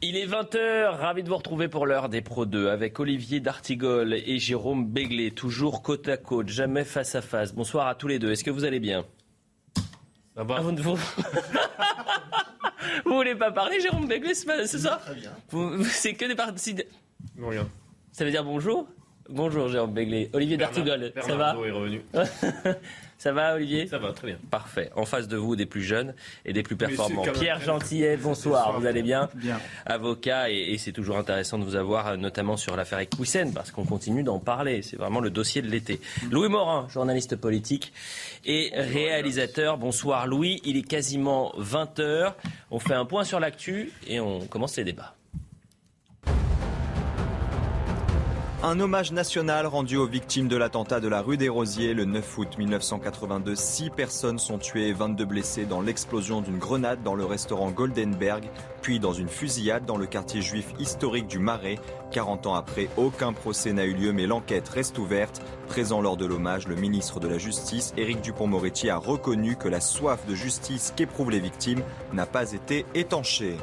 Il est 20h, ravi de vous retrouver pour l'heure des Pro 2 avec Olivier D'Artigol et Jérôme Béglé, toujours côte à côte, jamais face à face. Bonsoir à tous les deux, est-ce que vous allez bien? Ça va Ah, vous, vous... vous voulez pas parler, Jérôme Béglé, ce soir Très bien. Vous- C'est que des parties... Non, rien. Ça veut dire bonjour? Bonjour Jérôme Béglé. Olivier D'Artigol, ça va? est revenu. Ça va Olivier Ça va, très bien. Parfait. En face de vous, des plus jeunes et des plus performants. Pierre. Gentillet, bonsoir. Bonsoir. Vous allez bien Bien. Avocat, et, et c'est toujours intéressant de vous avoir, euh, notamment sur l'affaire Equisen, parce qu'on continue d'en parler. C'est vraiment le dossier de l'été. Louis Morin, journaliste politique et réalisateur. Bonsoir Louis. Il est quasiment 20h. On fait un point sur l'actu et on commence les débats. Un hommage national rendu aux victimes de l'attentat de la rue des Rosiers le 9 août 1982. Six personnes sont tuées et 22 blessées dans l'explosion d'une grenade dans le restaurant Goldenberg, puis dans une fusillade dans le quartier juif historique du Marais. 40 ans après, aucun procès n'a eu lieu, mais l'enquête reste ouverte. Présent lors de l'hommage, le ministre de la Justice, Éric Dupont-Moretti, a reconnu que la soif de justice qu'éprouvent les victimes n'a pas été étanchée.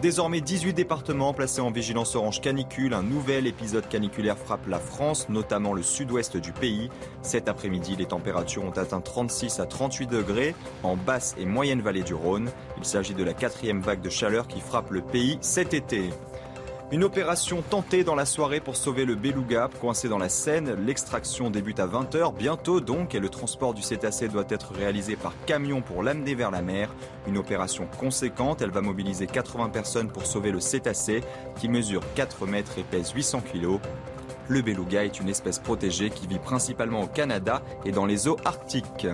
Désormais 18 départements placés en vigilance orange canicule. Un nouvel épisode caniculaire frappe la France, notamment le sud-ouest du pays. Cet après-midi, les températures ont atteint 36 à 38 degrés en basse et moyenne vallée du Rhône. Il s'agit de la quatrième vague de chaleur qui frappe le pays cet été. Une opération tentée dans la soirée pour sauver le beluga coincé dans la Seine. L'extraction débute à 20h, bientôt donc, et le transport du cétacé doit être réalisé par camion pour l'amener vers la mer. Une opération conséquente, elle va mobiliser 80 personnes pour sauver le cétacé, qui mesure 4 mètres et pèse 800 kg. Le beluga est une espèce protégée qui vit principalement au Canada et dans les eaux arctiques.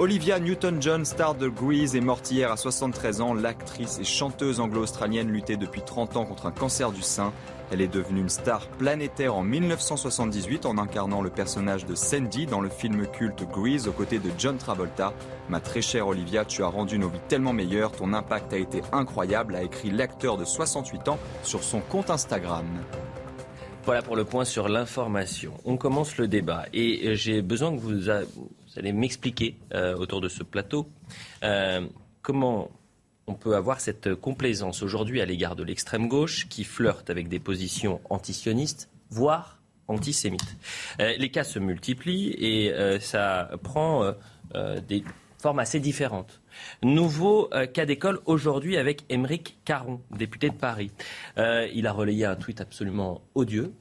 Olivia Newton-John, star de Grease, est morte hier à 73 ans. L'actrice et chanteuse anglo-australienne luttait depuis 30 ans contre un cancer du sein. Elle est devenue une star planétaire en 1978 en incarnant le personnage de Sandy dans le film culte Grease aux côtés de John Travolta. Ma très chère Olivia, tu as rendu nos vies tellement meilleures, ton impact a été incroyable, a écrit l'acteur de 68 ans sur son compte Instagram. Voilà pour le point sur l'information. On commence le débat et euh, j'ai besoin que vous, vous allez m'expliquer euh, autour de ce plateau euh, comment on peut avoir cette complaisance aujourd'hui à l'égard de l'extrême gauche qui flirte avec des positions antisionistes, voire antisémites. Euh, les cas se multiplient et ça prend des formes assez différentes. Nouveau cas d'école aujourd'hui avec Émeric Caron, député de Paris. Il a relayé un tweet absolument odieux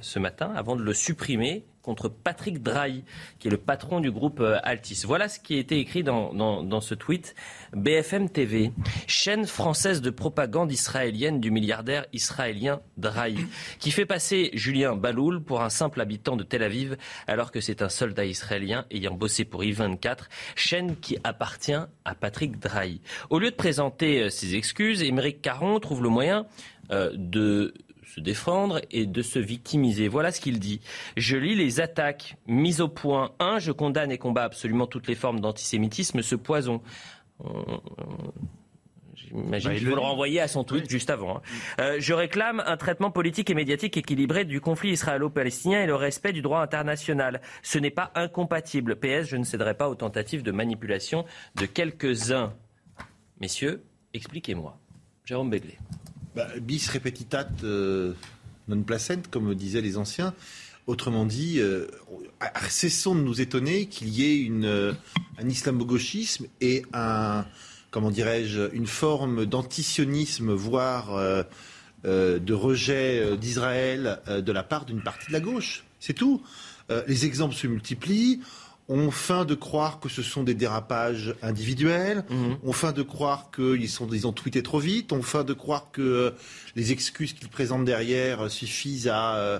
ce matin avant de le supprimer contre Patrick Drahi, qui est le patron du groupe euh, Altis. Voilà ce qui a été écrit dans, dans- ce tweet. BFM TV, chaîne française de propagande israélienne du milliardaire israélien Drahi, qui fait passer Julien Baloul pour un simple habitant de Tel Aviv, alors que c'est un soldat israélien ayant bossé pour I-24, chaîne qui appartient à Patrick Drahi. Au lieu de présenter euh, ses excuses, Émeric Caron trouve le moyen euh, de se défendre et de se victimiser. Voilà ce qu'il dit. Je lis les attaques mises au point. 1. Je condamne et combats absolument toutes les formes d'antisémitisme, ce poison. On- J'imagine Bah, il qu'il le faut le dit. renvoyer à son tweet juste avant. hein. Euh, je réclame un traitement politique et médiatique équilibré du conflit israélo-palestinien et le respect du droit international. Ce n'est pas incompatible. PS, je ne céderai pas aux tentatives de manipulation de quelques-uns. Messieurs, expliquez-moi. Jérôme Béglé. Bah, bis repetitat euh, non placent, comme disaient les anciens. Autrement dit, euh, cessons de nous étonner qu'il y ait euh, un islamo-gauchisme et un, comment dirais-je, une forme d'antisionisme, voire de rejet d'Israël de la part d'une partie de la gauche. C'est tout. Les exemples se multiplient. On feint de croire que ce sont des dérapages individuels. On feint de croire qu'ils sont, ils ont tweeté trop vite. On feint de croire que euh, les excuses qu'ils présentent derrière euh, suffisent à, euh,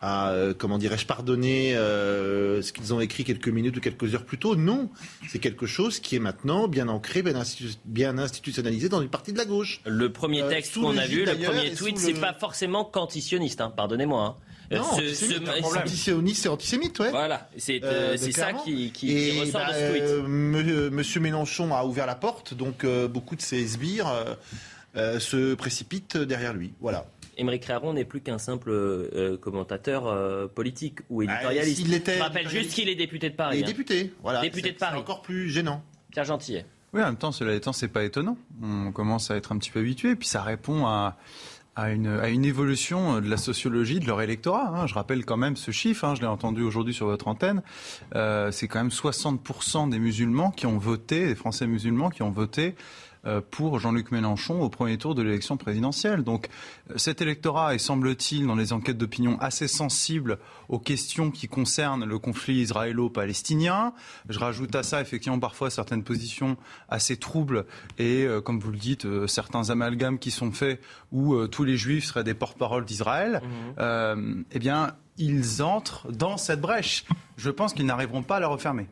à euh, comment dirais-je, pardonner euh, ce qu'ils ont écrit quelques minutes ou quelques heures plus tôt. Non, c'est quelque chose qui est maintenant bien ancré, bien, institu- bien institutionnalisé dans une partie de la gauche. Le premier Euh, texte sous qu'on a vu, le premier et tweet, c'est le- pas forcément qu'antisioniste, hein, pardonnez-moi. hein. Non, ce- antisémite, ce- un problème. antisioniste et antisémite, ouais. Voilà, c'est Euh, euh, c'est ça qui, qui- qui Et ressort bah, de ce tweet. euh, me- Monsieur Mélenchon a ouvert la porte, donc euh, beaucoup de ses sbires euh, euh, se précipitent derrière lui. Voilà. Émeric Caron n'est plus qu'un simple euh, commentateur euh, politique ou Bah, éditorialiste. s'il l'était, Je rappelle juste qu'il est député de Paris. hein. député, voilà. Député C'est- de Paris. Encore plus gênant. Pierre Gentillet. Oui, en même temps, cela étant, c'est pas étonnant. On commence à être un petit peu habitué, puis ça répond à, à, une, à une évolution de la sociologie de leur électorat. hein. Je rappelle quand même ce chiffre, hein, je l'ai entendu aujourd'hui sur votre antenne, euh, c'est quand même 60% des musulmans qui ont voté, des Français musulmans qui ont voté euh, pour Jean-Luc Mélenchon au premier tour de l'élection présidentielle. Donc euh, cet électorat est, semble-t-il, dans les enquêtes d'opinion, assez sensible aux questions qui concernent le conflit israélo-palestinien. Je rajoute à ça, effectivement, parfois certaines positions assez troubles et, euh, comme vous le dites, euh, certains amalgames qui sont faits où euh, tous les juifs seraient des porte-parole d'Israël. Euh, eh bien, ils entrent dans cette brèche. Je pense qu'ils n'arriveront pas à la refermer.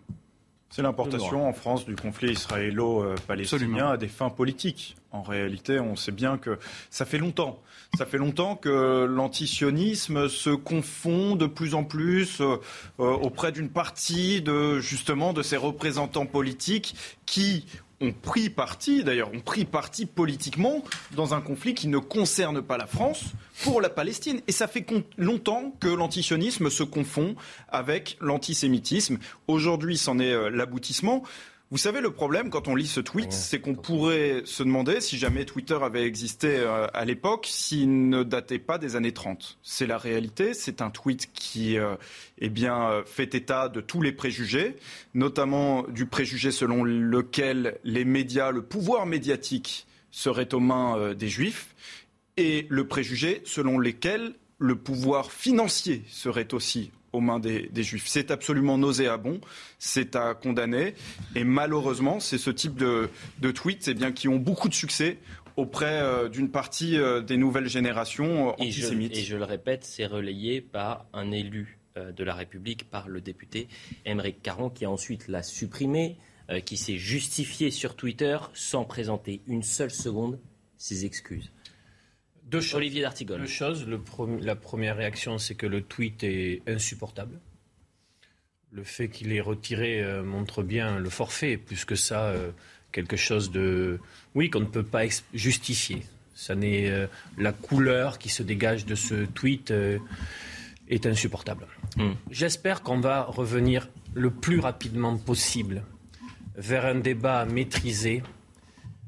C'est l'importation en France du conflit israélo-palestinien à des fins politiques. En réalité, on sait bien que ça fait longtemps. Ça fait longtemps que l'antisionisme se confond de plus en plus euh, auprès d'une partie de justement de ces représentants politiques qui ont pris parti, d'ailleurs, ont pris parti politiquement dans un conflit qui ne concerne pas la France pour la Palestine. Et ça fait longtemps que l'antisionisme se confond avec l'antisémitisme. Aujourd'hui, c'en est euh, l'aboutissement. Vous savez, le problème, quand on lit ce tweet, c'est qu'on pourrait se demander, si jamais Twitter avait existé euh, à l'époque, s'il ne datait pas des années 30. C'est la réalité. C'est un tweet qui euh, eh bien, euh, fait état de tous les préjugés, notamment du préjugé selon lequel les médias, le pouvoir médiatique serait aux mains des juifs, et le préjugé selon lesquels le pouvoir financier serait aussi aux mains des, des juifs. C'est absolument nauséabond, c'est à condamner, et malheureusement, c'est ce type de, de tweets eh bien, qui ont beaucoup de succès auprès euh, d'une partie euh, des nouvelles générations euh, Et je, antisémites. et je le répète, c'est relayé par un élu de la République, par le député Émeric Caron, qui ensuite l'a supprimé, qui s'est justifié sur Twitter sans présenter une seule seconde ses excuses. Deux choses. Olivier D'Artigol. Deux choses. Le la première réaction, c'est que le tweet est insupportable. Le fait qu'il ait retiré euh, montre bien le forfait, plus que ça, euh, quelque chose de. Oui, qu'on ne peut pas justifier. Ça n'est euh, la couleur qui se dégage de ce tweet est insupportable. Mm. J'espère qu'on va revenir le plus rapidement possible vers un débat maîtrisé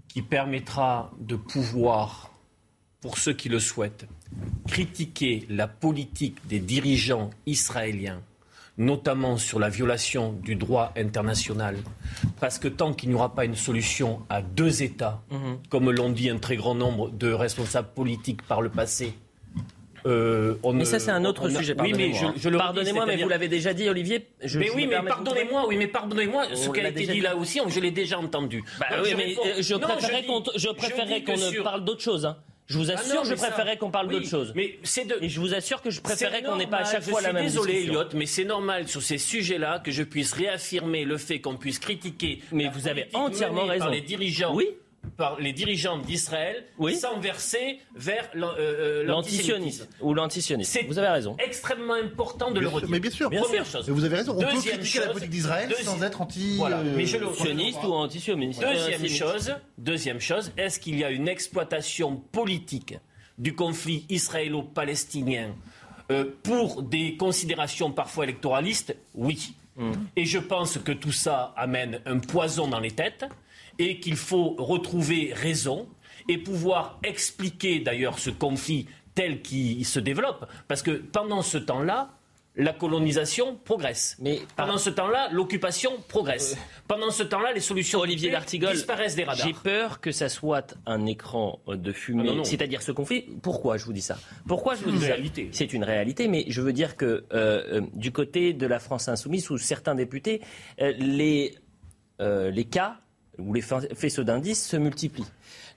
qui permettra de pouvoir pour ceux qui le souhaitent, critiquer la politique des dirigeants israéliens, notamment sur la violation du droit international, parce que tant qu'il n'y aura pas une solution à deux États, comme l'ont dit un très grand nombre de responsables politiques par le passé, euh, on Mais ça, c'est un autre a- sujet. Oui, mais pardonnez-moi. je, je Pardonnez-moi, mais vous l'avez déjà dit, Olivier. Je, mais oui, mais pardonnez-moi, oui, mais pardonnez-moi, ce qui a été dit dit. là aussi, je l'ai déjà entendu. Bah Donc, oui, je mais réponds- euh, je dis- qu'on je ne parle d'autre chose. hein. Je vous Ah assure, non, je ça- préférais qu'on parle oui, d'autre chose. Mais c'est de. Et je vous assure que je préférais qu'on n'ait pas à chaque fois la même désolé, discussion. Elliot, mais c'est normal sur ces sujets-là que je puisse réaffirmer le fait qu'on puisse critiquer. Mais vous avez entièrement Par raison. les dirigeants. Oui. Par les dirigeants d'Israël, Oui. sans verser vers euh, euh, L'antisionisme ou l'antisionisme. C'est Vous avez raison. extrêmement important de le Bien redire. mais bien sûr. Bien Première sûr. chose. Et vous avez raison, on peut Deuxième critiquer la chose, politique d'Israël deuxi- sans être anti. Voilà, euh, mais je le- Sioniste ou antisioniste. Deuxième Euh, chose, deuxième chose, est-ce qu'il y a une exploitation politique du conflit israélo-palestinien euh, pour des considérations parfois électoralistes? Oui. Et je pense que tout ça amène un poison dans les têtes et qu'il faut retrouver raison et pouvoir expliquer d'ailleurs ce conflit tel qu'il se développe. Parce que pendant ce temps-là, la colonisation progresse. Mais pendant ce temps-là, l'occupation progresse. pendant ce temps-là, les solutions Olivier D'Artigol, disparaissent des radars. j'ai peur que ça soit un écran de fumée, Ah c'est-à-dire ce conflit. Pourquoi je vous dis ça? Pourquoi je vous une dis ça? réalité. C'est une réalité, mais je veux dire que euh, euh, du côté de la France insoumise, ou certains députés, euh, les, euh, les cas où les faisceaux d'indices se multiplient.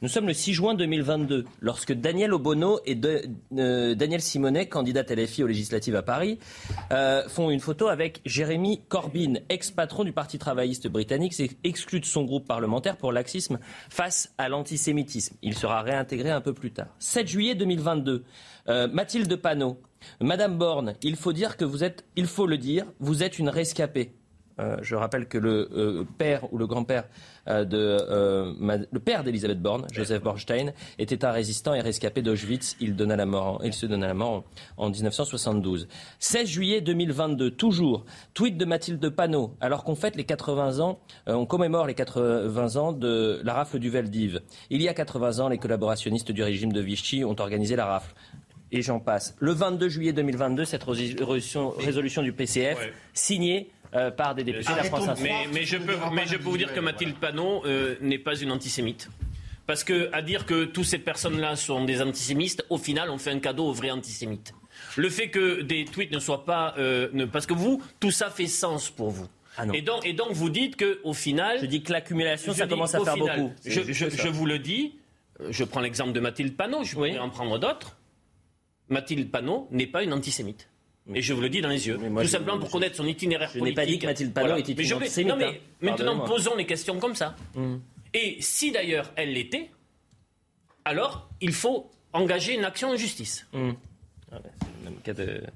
Nous sommes le 6 juin 2022, lorsque Daniel Obono et euh, Daniel Simonet, candidate LFI aux législatives à Paris, euh, font une photo avec Jérémy Corbyn, ex-patron du Parti travailliste britannique, exclu de son groupe parlementaire pour laxisme face à l'antisémitisme. Il sera réintégré un peu plus tard. 7 juillet 2022, euh, Mathilde Panot. Madame Borne, il faut dire que vous êtes, il faut le dire, vous êtes une rescapée. Euh, je rappelle que le euh, père ou le grand-père euh, de le père d'Elisabeth Borne, Joseph Bornstein, était un résistant et rescapé d'Auschwitz. Il, donna la mort, il se donna la mort en, 1972. 16 juillet 2022, toujours tweet de Mathilde Panot. Alors qu'on fête les 80 ans, on commémore les 80 ans de la rafle du Veldiv. Il y a 80 ans, les collaborationnistes du régime de Vichy ont organisé la rafle et j'en passe. Le 22 juillet 2022, cette résolution, résolution du PCF, signée euh, par des députés de la France mais, je peux, mais je peux vous dire que Mathilde Panot euh, n'est pas une antisémite. Parce que à dire que toutes ces personnes-là sont des antisémites, au final, on fait un cadeau aux vrais antisémites. Le fait que des tweets ne soient pas, euh, ne, parce que vous, tout ça fait sens pour vous. Ah et, donc, et donc vous dites que au final, je dis que l'accumulation, ça commence à faire beaucoup. Je, vous le dis. Je prends l'exemple de Mathilde Panot. Je pourrais en prendre d'autres. Mathilde Panot n'est pas une antisémite. Et je vous le dis dans les yeux. Tout simplement pour connaître son itinéraire politique. Je n'ai pas dit que Mathilde Panot était une antisémite. Non, mais maintenant, posons les questions comme ça. Mm. Et si d'ailleurs elle l'était, alors il faut engager une action en justice. Mm. Ah,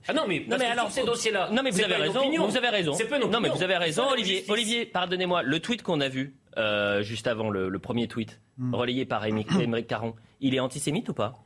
ah, non mais, non, mais alors ces dossiers-là. Non mais vous avez raison. Vous avez raison. non mais vous avez raison, Olivier. Olivier, pardonnez-moi. Le tweet qu'on a vu euh, juste avant le, premier tweet mm. relayé par Émeric Caron, il est antisémite ou pas?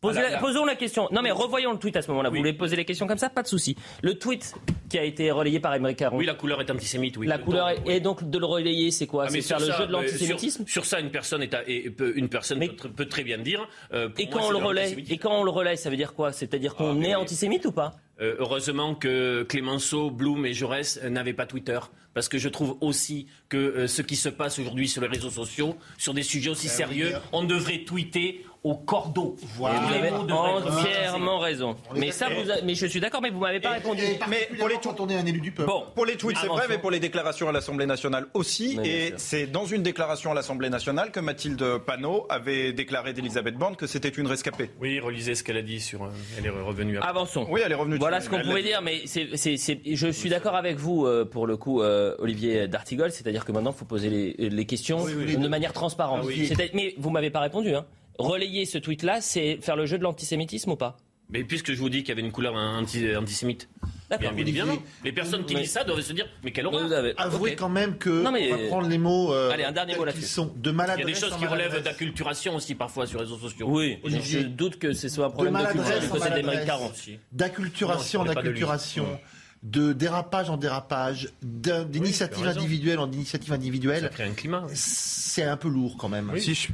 Posons la question. Non mais revoyons le tweet à ce moment-là. Vous voulez poser les questions comme ça? Pas de souci. Le tweet qui a été relayé par Émeric Caron. Oui, la couleur est antisémite. Oui. La couleur est, et donc de le relayer, c'est quoi? Ah, C'est faire le jeu de l'antisémitisme? sur, ça, une personne, est peut, une personne peut, très bien dire. Euh, et quand on le relaie, et quand on le relaie, ça veut dire quoi? C'est-à-dire qu'on ah, est antisémite ou pas? Euh, heureusement que Clémenceau, Blum et Jaurès n'avaient pas Twitter. Parce que je trouve aussi que euh, ce qui se passe aujourd'hui sur les réseaux sociaux, sur des sujets aussi ben sérieux, on devrait tweeter au cordeau. Voilà. Vous avez entièrement raison. Mais ça, vous mais je suis d'accord, mais vous m'avez pas répondu. mais pour les tweets, on est un élu du peuple. Bon, pour les tweets, c'est vrai, mais pour les déclarations à l'Assemblée nationale aussi. et c'est dans une déclaration à l'Assemblée nationale que Mathilde Panot avait déclaré d'Elisabeth Borne que c'était une rescapée. Oui, relisez ce qu'elle a dit sur. Euh, elle est revenue. Avançons. Oui, elle est revenue. Voilà ce qu'on pouvait dire, mais c'est, je suis d'accord avec vous euh, pour le coup, euh, Olivier D'Artigol, c'est-à-dire que maintenant, il faut poser les, questions de manière transparente. Ah mais vous m'avez pas répondu. Hein relayer ce tweet-là, c'est faire le jeu de l'antisémitisme ou pas? Mais puisque je vous dis qu'il y avait une couleur antisémite. D'accord. Bien, évidemment. Les personnes qui disent ça doivent se dire mais quelle horreur. Avouez quand même que on va prendre les mots euh, Allez, un dernier mot qui sont de maladresse. Il y a des choses qui relèvent d'acculturation aussi parfois sur les réseaux sociaux. Oui, je doute que ce soit un problème de, de D'acculturation en acculturation de dérapage en dérapage, d'initiative individuelle en initiative individuelle. Ça crée un climat. C'est un peu lourd quand même. Si je,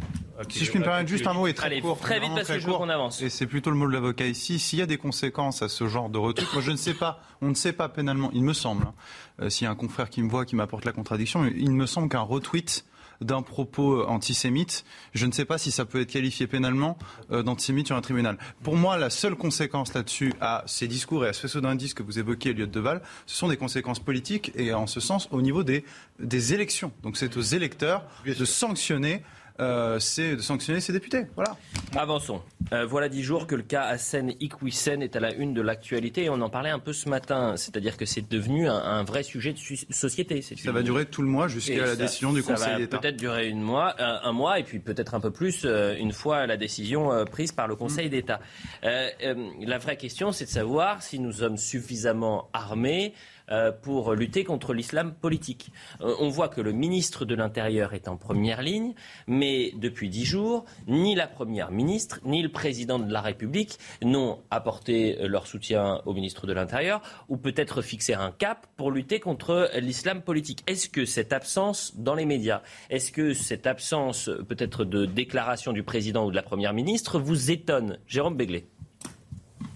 si je puis me permettre juste un mot et très Allez, court. Très vite parce que je veux qu'on avance. Et c'est plutôt le mot de l'avocat ici. S'il y a des conséquences à ce genre de retweet, moi je ne sais pas, on ne sait pas pénalement, il me semble, hein, euh, s'il y a un confrère qui me voit, qui m'apporte la contradiction, il me semble qu'un retweet d'un propos euh, antisémite, je ne sais pas si ça peut être qualifié pénalement euh, d'antisémite sur un tribunal. Pour moi, la seule conséquence là-dessus à ces discours et à ce faisceau d'indices que vous évoquez, Elliot Deval, ce sont des conséquences politiques et en ce sens au niveau des, des élections. Donc c'est aux électeurs de sanctionner euh, c'est de sanctionner ses députés. Voilà. Avançons. Euh, voilà dix jours que le cas Hassan Iqwisen est à la une de l'actualité et on en parlait un peu ce matin. C'est-à-dire que c'est devenu un, vrai sujet de société. Ça va durer tout le mois jusqu'à la décision du Conseil d'État. Peut-être durer une mois, un, mois et puis peut-être un peu plus euh, une fois la décision prise par le Conseil mm. d'État. la vraie question, c'est de savoir si nous sommes suffisamment armés euh, pour lutter contre l'islam politique. Euh, on voit que le ministre de l'Intérieur est en première ligne, mais depuis dix jours, ni la Première ministre, ni le président de la République n'ont apporté leur soutien au ministre de l'Intérieur ou peut-être fixé un cap pour lutter contre l'islam politique. Est-ce que cette absence dans les médias, est-ce que cette absence peut-être de déclaration du président ou de la Première ministre vous étonne? Jérôme Béglé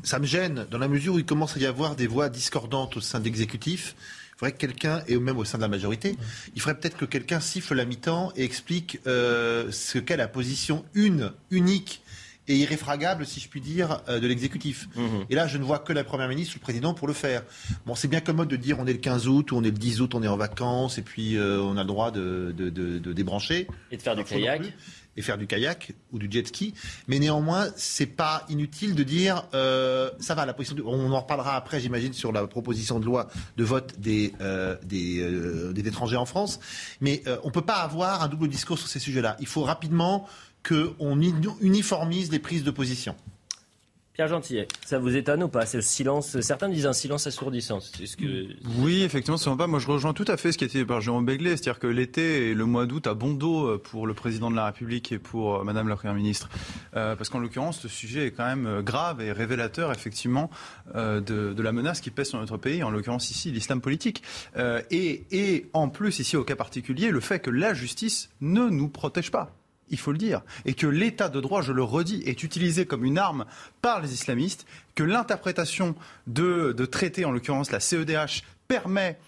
ça me gêne dans la mesure où il commence à y avoir des voix discordantes au sein de l'exécutif. Il faudrait que quelqu'un, et même au sein de la majorité, il faudrait peut-être que quelqu'un siffle la mi-temps et explique euh, ce qu'est la position une, unique et irréfragable, si je puis dire, euh, de l'exécutif. Mhm. Et là, je ne vois que la Première ministre ou le Président pour le faire. Bon, c'est bien commode de dire on est le 15 août ou on est le 10 août, on est en vacances et puis euh, on a le droit de, de, de- de débrancher. Et de faire du kayak. Et faire du kayak ou du jet ski. Mais néanmoins, c'est pas inutile de dire euh, ça va, la position on en reparlera après, j'imagine, sur la proposition de loi de vote des, euh, euh, étrangers en France. Mais on peut pas avoir un double discours sur ces sujets-là. Il faut rapidement qu'on uniformise les prises de position. Pierre Gentillet, ça vous étonne ou pas Ce silence, certains disent un silence assourdissant. Oui, effectivement, c'est pas. Moi, je rejoins tout à fait ce qui a été dit par Jérôme Begley, c'est-à-dire que l'été et le mois d'août a bon dos euh, pour le président de la République et pour euh, Madame la Première ministre, Euh, parce qu'en l'occurrence, ce sujet est quand même grave et révélateur, effectivement, de, la menace qui pèse sur notre pays, en l'occurrence ici l'islam politique, et en plus ici au cas particulier, le fait que la justice ne nous protège pas il faut le dire, et que l'état de droit, je le redis, est utilisé comme une arme par les islamistes, que l'interprétation de, traités, en l'occurrence la CEDH, permet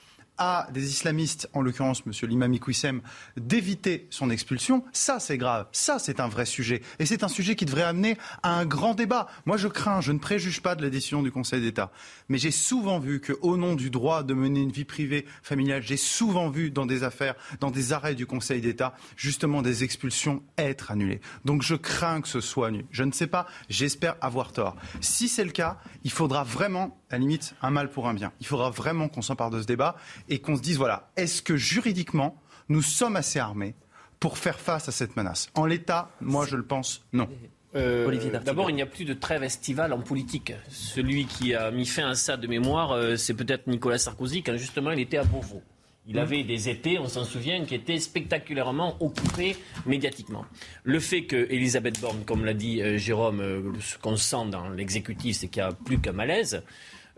à des islamistes, en l'occurrence M. Limami Kouissem, d'éviter son expulsion, ça c'est grave, ça c'est un vrai sujet. Et c'est un sujet qui devrait amener à un grand débat. Moi je crains, je ne préjuge pas de la décision du Conseil d'État, mais j'ai souvent vu qu'au nom du droit de mener une vie privée familiale, j'ai souvent vu dans des affaires, dans des arrêts du Conseil d'État, justement des expulsions être annulées. Donc je crains que ce soit annulé. Je ne sais pas, j'espère avoir tort. Si c'est le cas, il faudra vraiment, à la limite, un mal pour un bien. Il faudra vraiment qu'on s'empare de ce débat et qu'on se dise, voilà, est-ce que juridiquement, nous sommes assez armés pour faire face à cette menace? En l'état, moi je le pense, non. Euh. D'abord, il n'y a plus de trêve estivale en politique. Celui qui a mis fin à ça de mémoire, euh, c'est peut-être Nicolas Sarkozy, quand justement il était à Beauvau. Il avait des étés, on s'en souvient, qui étaient spectaculairement occupés médiatiquement. Le fait que Elisabeth Borne, comme l'a dit euh, Jérôme, ce qu'on sent dans l'exécutif, c'est qu'il n'y a plus qu'un malaise.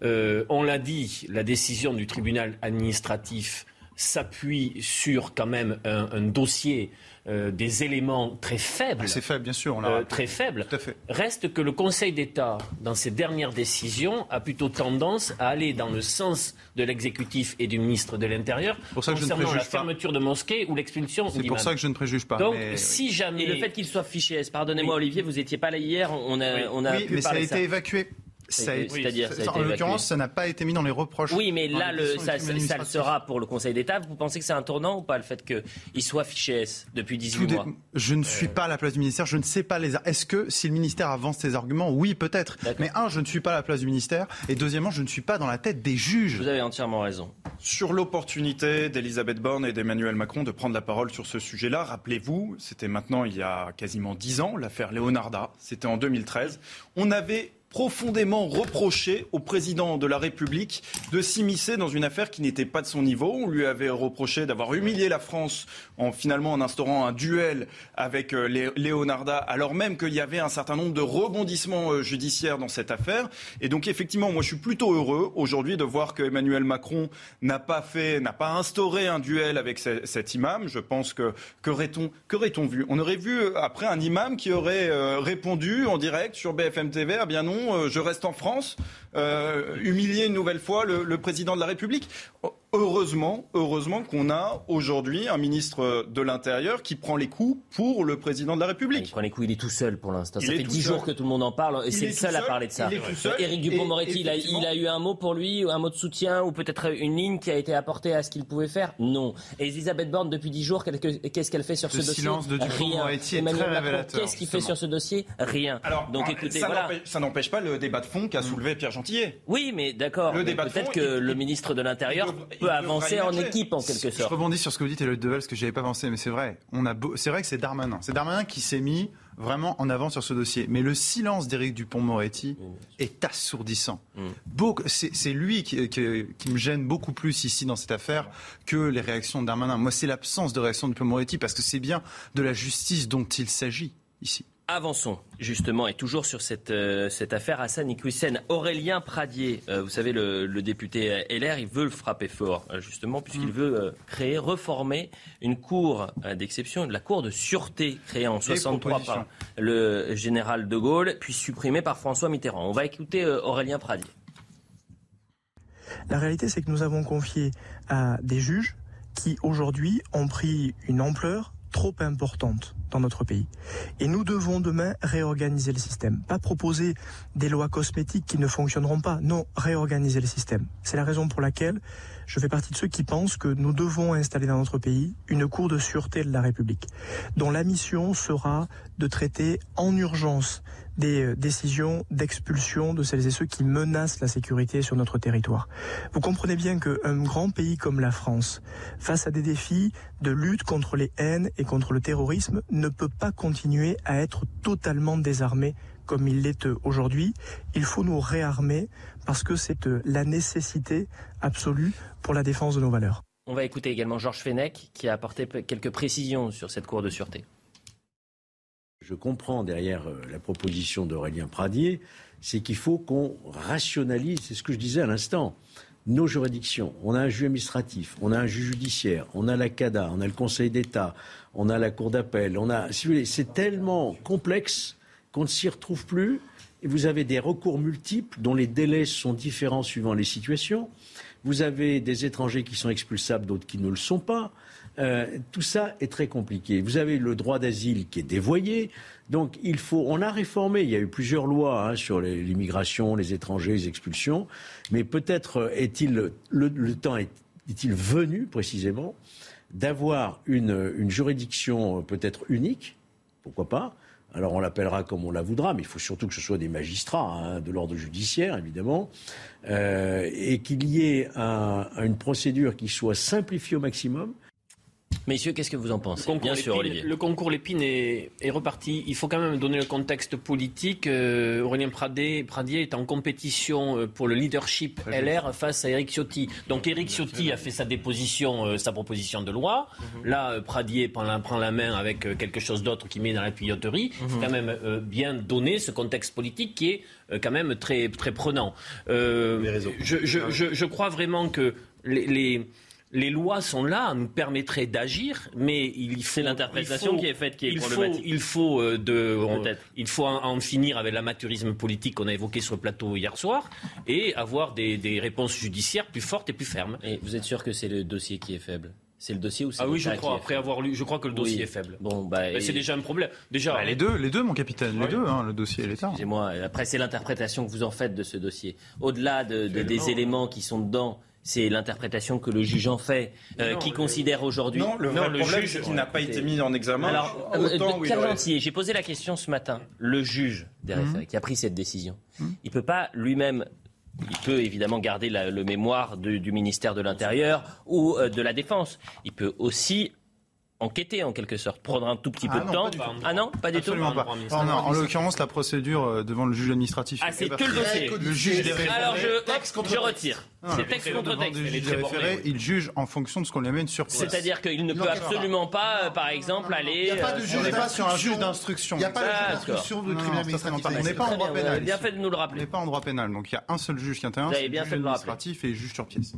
Euh, on l'a dit, la décision du tribunal administratif s'appuie sur quand même un, un dossier, euh, des éléments très faibles. C'est faible, bien sûr, on l'a Euh, très faible. Tout à fait. Reste que le Conseil d'État, dans ses dernières décisions, a plutôt tendance à aller dans le sens de l'exécutif et du ministre de l'Intérieur pour ça que je ne concernant la préjuge pas. fermeture de mosquées ou l'expulsion C'est pour ça que je ne préjuge pas. Donc, mais- si jamais... Et le fait qu'il soit fiché pardonnez-moi Oui. Olivier, vous n'étiez pas là hier, on a, Oui. on a oui, pu mais ça a parler de été évacué. Ça a Oui, été- c'est-à-dire, ça a été en l'occurrence, ça n'a pas été mis dans les reproches. Oui, mais là, le, ça, le sera pour le Conseil d'État. Vous pensez que c'est un tournant ou pas, le fait qu'il soit fiché S depuis 18 Tout mois Je ne suis pas à la place du ministère, je ne sais pas les. Est-ce que si le ministère avance ses arguments, oui peut-être. Mais un, je ne suis pas à la place du ministère, et deuxièmement, je ne suis pas dans la tête des juges. Vous avez entièrement raison. Sur l'opportunité d'Elisabeth Borne et d'Emmanuel Macron de prendre la parole sur ce sujet-là, rappelez-vous, c'était maintenant il y a quasiment dix ans, l'affaire Leonarda, c'était en 2013. On avait profondément reproché au président de la République de s'immiscer dans une affaire qui n'était pas de son niveau. On lui avait reproché d'avoir humilié la France en finalement en instaurant un duel avec euh, Leonarda, alors même qu'il y avait un certain nombre de rebondissements euh, judiciaires dans cette affaire. Et donc effectivement, moi je suis plutôt heureux aujourd'hui de voir que Emmanuel Macron n'a pas fait, n'a pas instauré un duel avec ce- cet imam. Je pense que qu'aurait-on qu'aurait-on vu? On aurait vu euh, après un imam qui aurait répondu en direct sur BFM TV ah bien non, euh, je reste en France, euh, humilier une nouvelle fois le, le président de la République. Heureusement, heureusement qu'on a aujourd'hui un ministre de l'Intérieur qui prend les coups pour le président de la Il République. prend les coups, il est tout seul pour l'instant. Il Ça fait tout 10 seul. jours que tout le monde en parle et Il c'est est le seul à parler de ça. Il. Éric Et Dupond-Moretti, il, a- il eu un mot pour lui, un mot de soutien ou peut-être une ligne qui a été apportée à ce qu'il pouvait faire? Non. Et Elisabeth Borne, depuis 10 jours, qu'est-ce qu'elle fait sur Le ce dossier? silence de Rien. Dupond-Moretti est Emmanuel très Macron, révélateur, Qu'est-ce qu'il fait sur ce dossier? Rien. Alors, Donc ah, écoutez, ça voilà. n'empêche- ça n'empêche pas le débat de fond qu'a soulevé Pierre Gentillet. Oui, mais d'accord. Le mais débat de Peut-être que il- le il- ministre de l'Intérieur il il peut avancer en équipe en quelque Je sorte. rebondis sur ce que vous dites, Eloïse Deval, parce que j'avais pas pensé, mais c'est vrai. On a beau- c'est vrai que c'est Darmanin. C'est Darmanin qui s'est mis vraiment en avant sur ce dossier. Mais le silence d'Éric Dupont-Moretti est assourdissant. Mm. C'est c'est lui qui, qui- qui me gêne beaucoup plus ici dans cette affaire que les réactions de Darmanin. Moi, c'est l'absence de réaction de Dupont-Moretti, parce que c'est bien de la justice dont il s'agit ici. Avançons justement et toujours sur cette, euh, cette affaire Hassan Iquissen. Aurélien Pradier, euh, vous savez le, le député LR, il veut le frapper fort euh, justement puisqu'il veut euh, créer, reformer une cour euh, d'exception, la cour de sûreté créée en 63 par le général de Gaulle, puis supprimée par François Mitterrand. On va écouter euh, Aurélien Pradier. La réalité, c'est que nous avons confié à des juges qui, aujourd'hui, ont pris une ampleur trop importante dans notre pays. Et nous devons demain réorganiser le système. Pas proposer des lois cosmétiques qui ne fonctionneront pas. Non, réorganiser le système. C'est la raison pour laquelle je fais partie de ceux qui pensent que nous devons installer dans notre pays une Cour de sûreté de la République, dont la mission sera de traiter en urgence des euh, décisions d'expulsion de celles et ceux qui menacent la sécurité sur notre territoire. Vous comprenez bien qu'un grand pays comme la France, face à des défis de lutte contre les haines et contre le terrorisme, ne peut pas continuer à être totalement désarmé comme il l'est aujourd'hui. Il faut nous réarmer parce que c'est euh, la nécessité absolue pour la défense de nos valeurs. On va écouter également Georges Fenech qui a apporté quelques précisions sur cette Cour de sûreté. Je comprends derrière euh, la proposition d'Aurélien Pradier, c'est qu'il faut qu'on rationalise, c'est ce que je disais à l'instant, nos juridictions. On a un juge administratif, on a un juge judiciaire, on a la CADA, on a le Conseil d'État, on a la Cour d'appel, on a, c'est tellement complexe qu'on ne s'y retrouve plus. Et vous avez des recours multiples dont les délais sont différents suivant les situations. Vous avez des étrangers qui sont expulsables, d'autres qui ne le sont pas. Euh, tout ça est très compliqué. Vous avez le droit d'asile qui est dévoyé. Donc il faut, on a réformé. Il y a eu plusieurs lois hein, sur l'immigration, les étrangers, les expulsions. Mais peut-être est-il le, temps est-il venu précisément d'avoir une, une juridiction peut-être unique, pourquoi pas, alors on l'appellera comme on la voudra, mais il faut surtout que ce soit des magistrats hein, de l'ordre judiciaire, évidemment, euh, et qu'il y ait une procédure qui soit simplifiée au maximum, Messieurs, qu'est-ce que vous en pensez Bien sûr, Olivier. Le concours Lépine est, reparti. Il faut quand même donner le contexte politique. Euh, Aurélien Pradier, est en compétition euh, pour le leadership LR face à Eric Ciotti. Donc Eric Ciotti a fait sa déposition, euh, sa proposition de loi. Mhm. Là, Pradier prend la, main avec quelque chose d'autre qui met dans la tuyauterie. Il faut mhm. quand même bien donner ce contexte politique qui est quand même très, très prenant. Je, je, crois vraiment que les les lois sont là, nous permettraient d'agir, mais il faut l'interprétation qui est faite qui est il problématique. Faut, il faut euh, de, il faut en, finir avec l'amateurisme politique qu'on a évoqué sur le plateau hier soir et avoir des, réponses judiciaires plus fortes et plus fermes. Et vous êtes sûr que c'est le dossier qui est faible? C'est le dossier ou c'est Ah oui, je crois. Après avoir lu, je crois que le dossier est faible. Bon, bah, c'est déjà un problème. Déjà, bah, les deux, les deux, mon capitaine, les deux, hein, le dossier et l'État. Excusez-moi. Après, c'est l'interprétation que vous en faites de ce dossier. Au-delà de, des éléments qui sont dedans c'est l'interprétation que le juge en fait, euh, qui considère aujourd'hui. Non, le, vrai problème, juge qui n'a pas été mis en examen. Alors, euh, j'ai posé la question ce matin. Le juge des mhm. qui a pris cette décision, mhm. il peut pas lui-même. Il peut évidemment garder le mémoire du ministère de l'Intérieur ou euh, de la Défense. Il peut aussi enquêter en quelque sorte, prendre un tout petit peu ah de temps. Ah non, pas du tout. Pas. en l'occurrence, la procédure euh, devant le juge administratif. Ah, c'est que le dossier. Le juge des Alors je, je retire. C'est texte contre texte. il juge en fonction de ce qu'on lui amène sur place. C'est-à-dire qu'il ne peut absolument pas, euh, par exemple, aller. Il n'y a pas de juge. On n'est pas sur un juge d'instruction. Il n'y a pas de d'instruction de criminel administratif. On n'est pas en droit pénal. bien fait de nous le rappeler. On n'est pas en droit pénal. Donc il y a un seul juge qui intervient, c'est le juge administratif et juge sur pièce.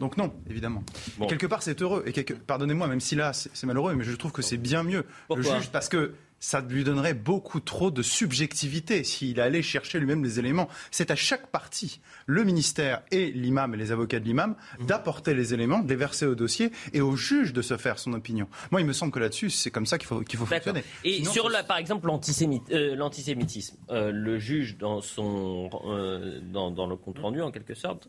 Donc non, évidemment. Quelque part, c'est heureux. Et pardonnez-moi, même si là, c'est malheureux, mais je trouve que c'est bien mieux. le juge, parce que ça lui donnerait beaucoup trop de subjectivité s'il allait chercher lui-même les éléments. C'est à chaque partie, le ministère et l'imam et les avocats de l'imam, mhm. d'apporter les éléments, de les verser au dossier et au juge de se faire son opinion. Moi, il me semble que là-dessus, c'est comme ça qu'il faut, qu'il faut fonctionner. Et sur, la, par exemple, euh, l'antisémitisme, euh, le juge, dans, son, euh, dans, le compte-rendu, en quelque sorte,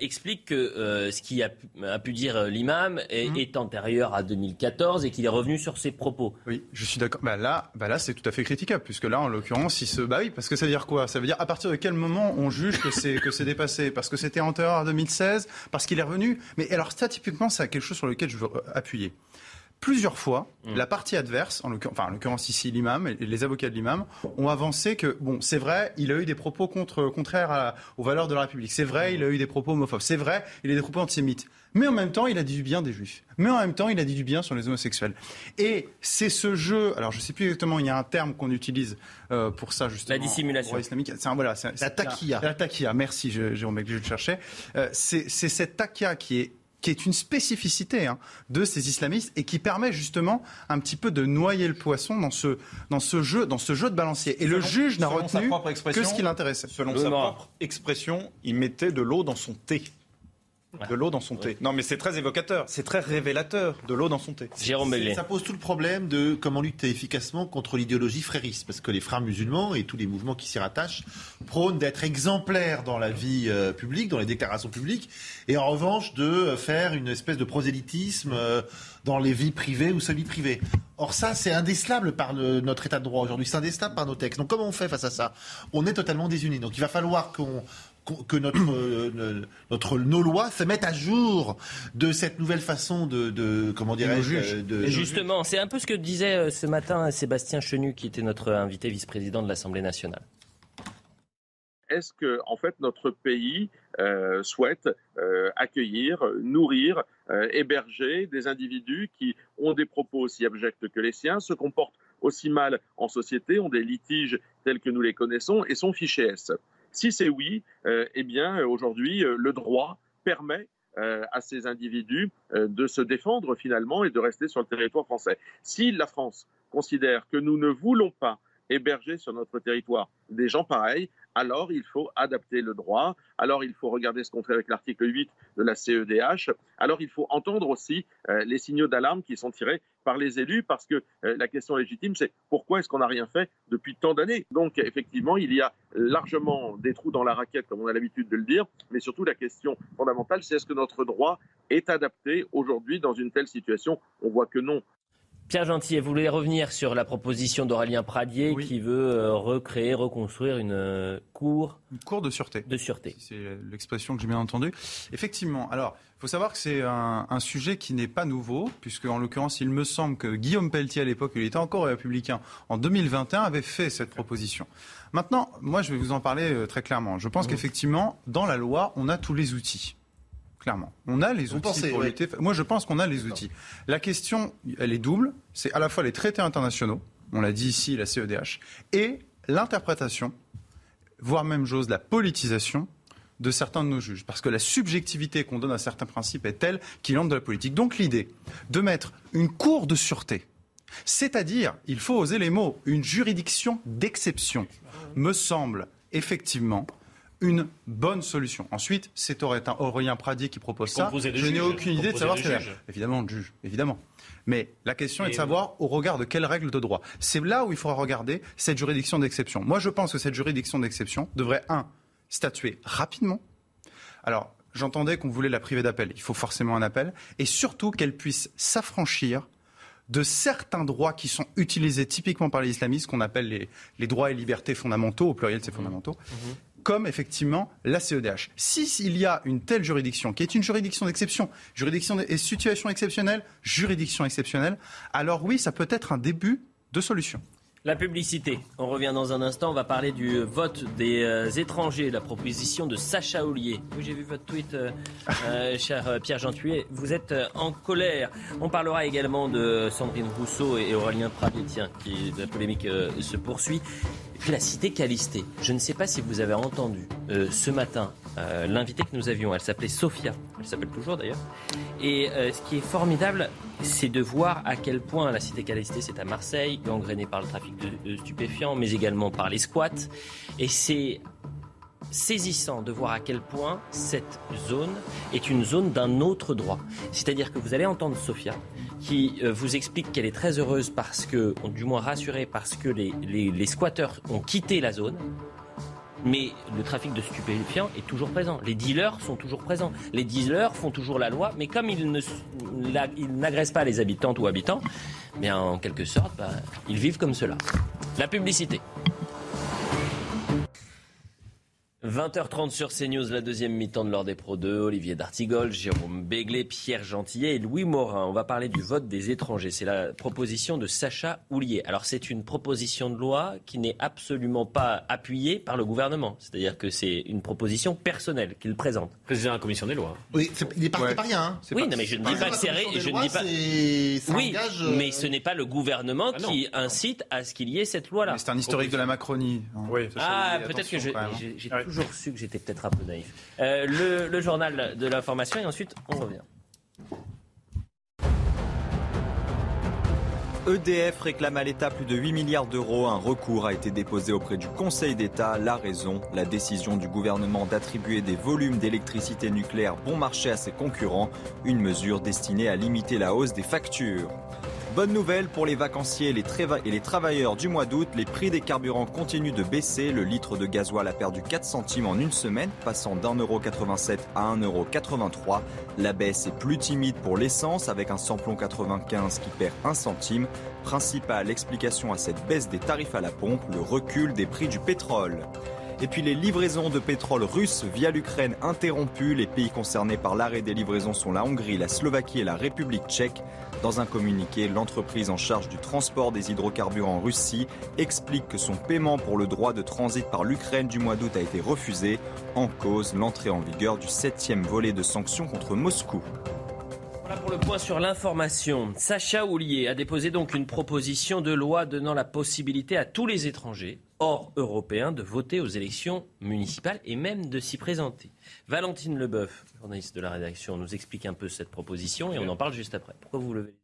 explique que ce qui a pu, a pu dire l'imam est, mhm. est, antérieur à 2014 et qu'il est revenu sur ses propos. Oui, je suis d'accord. Bah, là, bah là, c'est tout à fait critiquable, puisque là, en l'occurrence, il se, bah oui, parce que ça veut dire quoi? Ça veut dire à partir de quel moment on juge que c'est que c'est dépassé? Parce que c'était antérieur à 2016, parce qu'il est revenu? Mais alors ça, typiquement, c'est quelque chose sur lequel je veux euh, appuyer plusieurs fois, mm. la partie adverse, en l'occurrence ici l'imam et les avocats de l'imam, ont avancé que, bon, c'est vrai, il a eu des propos contre, contraires aux valeurs de la République. C'est vrai, il a eu des propos homophobes. C'est vrai, il a eu des propos antisémites. Mais en même temps, il a dit du bien des juifs. Mais en même temps, il a dit du bien sur les homosexuels. Et c'est ce jeu, alors je ne sais plus exactement, il y a un terme qu'on utilise euh, pour ça justement. La dissimulation. islamique. voilà, la taquilla. La taquilla, merci Jérôme, je le cherchais. Euh, c'est cette taquilla qui est qui est une spécificité hein, de ces islamistes et qui permet justement un petit peu de noyer le poisson dans ce, dans ce, jeu, dans ce jeu de balancier. Et le juge n'a retenu que ce qui l'intéressait. Selon sa propre expression, il mettait de l'eau dans son thé. De l'eau dans son thé. Non, mais c'est très évocateur, c'est très révélateur de l'eau dans son thé. Jérôme Begley. Ça pose tout le problème de comment lutter efficacement contre l'idéologie frériste, parce que les frères musulmans et tous les mouvements qui s'y rattachent prônent d'être exemplaires dans la vie euh, publique, dans les déclarations publiques, et en revanche de euh, faire une espèce de prosélytisme euh, dans les vies privées ou semi-privées. Or ça, c'est indécelable par le- notre état de droit aujourd'hui, c'est indécelable par nos textes. Donc comment on fait face à ça? On est totalement désunis. Donc il va falloir qu'on- que notre, euh, notre, nos lois se mettent à jour de cette nouvelle façon de, de comment dirais-je, euh, de, Justement, c'est un peu ce que disait euh, ce matin Sébastien Chenu, qui était notre invité vice-président de l'Assemblée nationale. est-ce que en fait notre pays euh, souhaite euh, accueillir, nourrir, euh, héberger des individus qui ont des propos aussi abjects que les siens, se comportent aussi mal en société, ont des litiges tels que nous les connaissons et sont fichés S? Si c'est oui, euh, eh bien euh, aujourd'hui euh, le droit permet à ces individus de se défendre finalement et de rester sur le territoire français. Si la France considère que nous ne voulons pas héberger sur notre territoire. Des gens pareils, alors il faut adapter le droit, alors il faut regarder ce qu'on fait avec l'article 8 de la CEDH, alors il faut entendre aussi euh, les signaux d'alarme qui sont tirés par les élus, parce que euh, la question légitime, c'est pourquoi est-ce qu'on n'a rien fait depuis tant d'années? Donc effectivement, il y a largement des trous dans la raquette, comme on a l'habitude de le dire, mais surtout la question fondamentale, c'est est-ce que notre droit est adapté aujourd'hui dans une telle situation? On voit que non. Pierre Gentil, vous voulez revenir sur la proposition d'Aurélien Pradier qui veut euh, recréer, reconstruire une euh, cour Une cour de sûreté. de sûreté. C'est l'expression que j'ai bien entendue. Effectivement. Alors, il faut savoir que c'est un, un sujet qui n'est pas nouveau, puisque en l'occurrence, il me semble que Guillaume Pelletier, à l'époque, il était encore républicain, en 2021, avait fait cette proposition. Maintenant, moi, je vais vous en parler euh, très clairement. Je pense qu'effectivement, dans la loi, on a tous les outils. Clairement. On a les outils pensez, pour ouais. lutter. Moi, je pense qu'on a les outils. La question, elle est double. C'est à la fois les traités internationaux, on l'a dit ici, la CEDH, et l'interprétation, voire même chose, la politisation de certains de nos juges. Parce que la subjectivité qu'on donne à certains principes est telle qu'il entre de la politique. Donc l'idée de mettre une cour de sûreté, c'est-à-dire, il faut oser les mots, une juridiction d'exception, me semble effectivement une bonne solution. Ensuite, c'est Aurélien Pradier qui propose ça. Je n'ai aucune idée de savoir ce qu'il y a. juges. Évidemment, de juge, évidemment. Mais la question est de savoir au regard de quelles règles de droit. C'est là où il faudra regarder cette juridiction d'exception. Moi, je pense que cette juridiction d'exception devrait, un, statuer rapidement. Alors, j'entendais qu'on voulait la priver d'appel. Il faut forcément un appel. Et surtout qu'elle puisse s'affranchir de certains droits qui sont utilisés typiquement par les islamistes, qu'on appelle les, les droits et libertés fondamentaux, au pluriel c'est fondamentaux, comme effectivement la CEDH. Si s'il y a une telle juridiction, qui est une juridiction d'exception, juridiction et situation exceptionnelle, juridiction exceptionnelle, alors oui, ça peut être un début de solution. La publicité. On revient dans un instant. On va parler du vote des euh, étrangers, la proposition de Sacha Ollier. Oui, j'ai vu votre tweet, euh, euh, cher euh, Pierre Gentuet. Vous êtes en colère. On parlera également de Sandrine Rousseau et Aurélien Pradier, tiens, qui la polémique se poursuit. Et puis la cité Calisté. Je ne sais pas si vous avez entendu ce matin euh, l'invité que nous avions. Elle s'appelait Sophia. Elle s'appelle toujours d'ailleurs. Et ce qui est formidable, c'est de voir à quel point la cité Calisté, c'est à Marseille, gangrénée par le trafic de, stupéfiants, mais également par les squats. Et c'est saisissant de voir à quel point cette zone est une zone d'un autre droit. C'est-à-dire que vous allez entendre Sophia qui euh, vous explique qu'elle est très heureuse parce que, du moins rassurée parce que les, les, les squatteurs ont quitté la zone. Mais le trafic de stupéfiants est toujours présent. Les dealers sont toujours présents. Les dealers font toujours la loi, mais comme ils n'agressent pas les habitantes ou habitants, bien en quelque sorte, bah, ils vivent comme cela. La publicité. 20h30 sur CNews, la deuxième mi-temps de l'heure des Pro 2. Olivier D'Artigol, Jérôme Béglé, Pierre Gentillet et Louis Morin. On va parler du vote des étrangers. C'est la proposition de Sacha Houlier. Alors, c'est une proposition de loi qui n'est absolument pas appuyée par le gouvernement. C'est-à-dire que c'est une proposition personnelle qu'il présente. Président de la commission des lois. Oui, c'est- il est parti Ouais. par rien. Hein. Oui, pas- non, mais je ne dis pas que c'est je ne dis pas. Oui, engage, euh, mais ce n'est pas le gouvernement Ah qui incite à ce qu'il y ait cette loi-là. C'est un historique de la Macronie. hein. Oui. Sacha Ah, peut-être que hein. j'ai Ouais. Toujours su que j'étais peut-être un peu naïf. Euh, le, le journal de l'information et ensuite on revient. EDF réclame à l'État plus de 8 milliards d'euros. Un recours a été déposé auprès du Conseil d'État. La raison, la décision du gouvernement d'attribuer des volumes d'électricité nucléaire bon marché à ses concurrents, une mesure destinée à limiter la hausse des factures. Bonne nouvelle pour les vacanciers et les, travailleurs du mois d'août, les prix des carburants continuent de baisser. Le litre de gasoil a perdu 4 centimes en une semaine, passant d'1,87€ à 1,83€. La baisse est plus timide pour l'essence, avec un samplon 95 qui perd 1 centime. Principale explication à cette baisse des tarifs à la pompe, le recul des prix du pétrole. Et puis les livraisons de pétrole russe via l'Ukraine interrompues. Les pays concernés par l'arrêt des livraisons sont la Hongrie, la Slovaquie et la République tchèque. Dans un communiqué, l'entreprise en charge du transport des hydrocarbures en Russie explique que son paiement pour le droit de transit par l'Ukraine du mois d'août a été refusé. En cause, l'entrée en vigueur du septième volet de sanctions contre Moscou. Voilà pour le point sur l'information. Sacha Houlier a déposé donc une proposition de loi donnant la possibilité à tous les étrangers hors européens de voter aux élections municipales et même de s'y présenter. Valentine Leboeuf, journaliste de la rédaction, nous explique un peu cette proposition et on en parle juste après. Pourquoi vous levez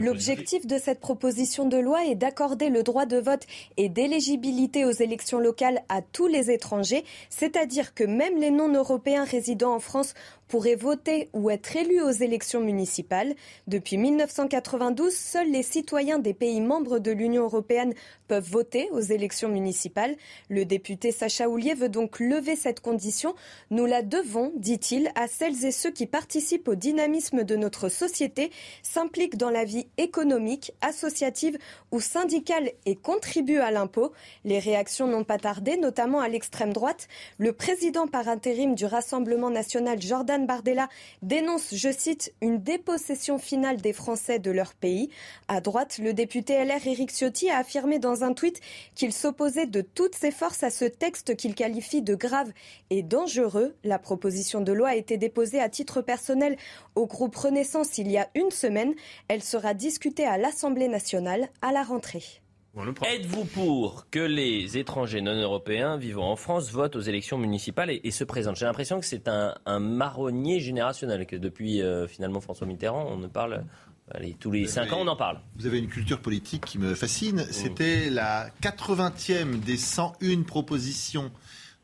L'objectif de cette proposition de loi est d'accorder le droit de vote et d'éligibilité aux élections locales à tous les étrangers, c'est-à-dire que même les non-européens résidant en France pourraient voter ou être élus aux élections municipales. Depuis 1992, seuls les citoyens des pays membres de l'Union européenne peuvent voter aux élections municipales. Le député Sacha Houlier veut donc lever cette condition. Nous la devons, dit-il, à celles et ceux qui participent au dynamisme de notre société, s'impliquent dans la vie économique, associative ou syndicale et contribuent à l'impôt. Les réactions n'ont pas tardé, notamment à l'extrême droite. Le président par intérim du Rassemblement national, Jordan Bardella dénonce, je cite, une dépossession finale des Français de leur pays. À droite, le député LR Éric Ciotti a affirmé dans un tweet qu'il s'opposait de toutes ses forces à ce texte qu'il qualifie de grave et dangereux. La proposition de loi a été déposée à titre personnel au groupe Renaissance il y a une semaine. Elle sera discutée à l'Assemblée nationale à la rentrée. Êtes-vous pour que les étrangers non européens vivant en France votent aux élections municipales et, se présentent? J'ai l'impression que c'est un, marronnier générationnel, que depuis euh, finalement François Mitterrand, on ne parle Allez, tous les cinq ans, on en parle. Vous avez une culture politique qui me fascine. C'était la 80e des 101 propositions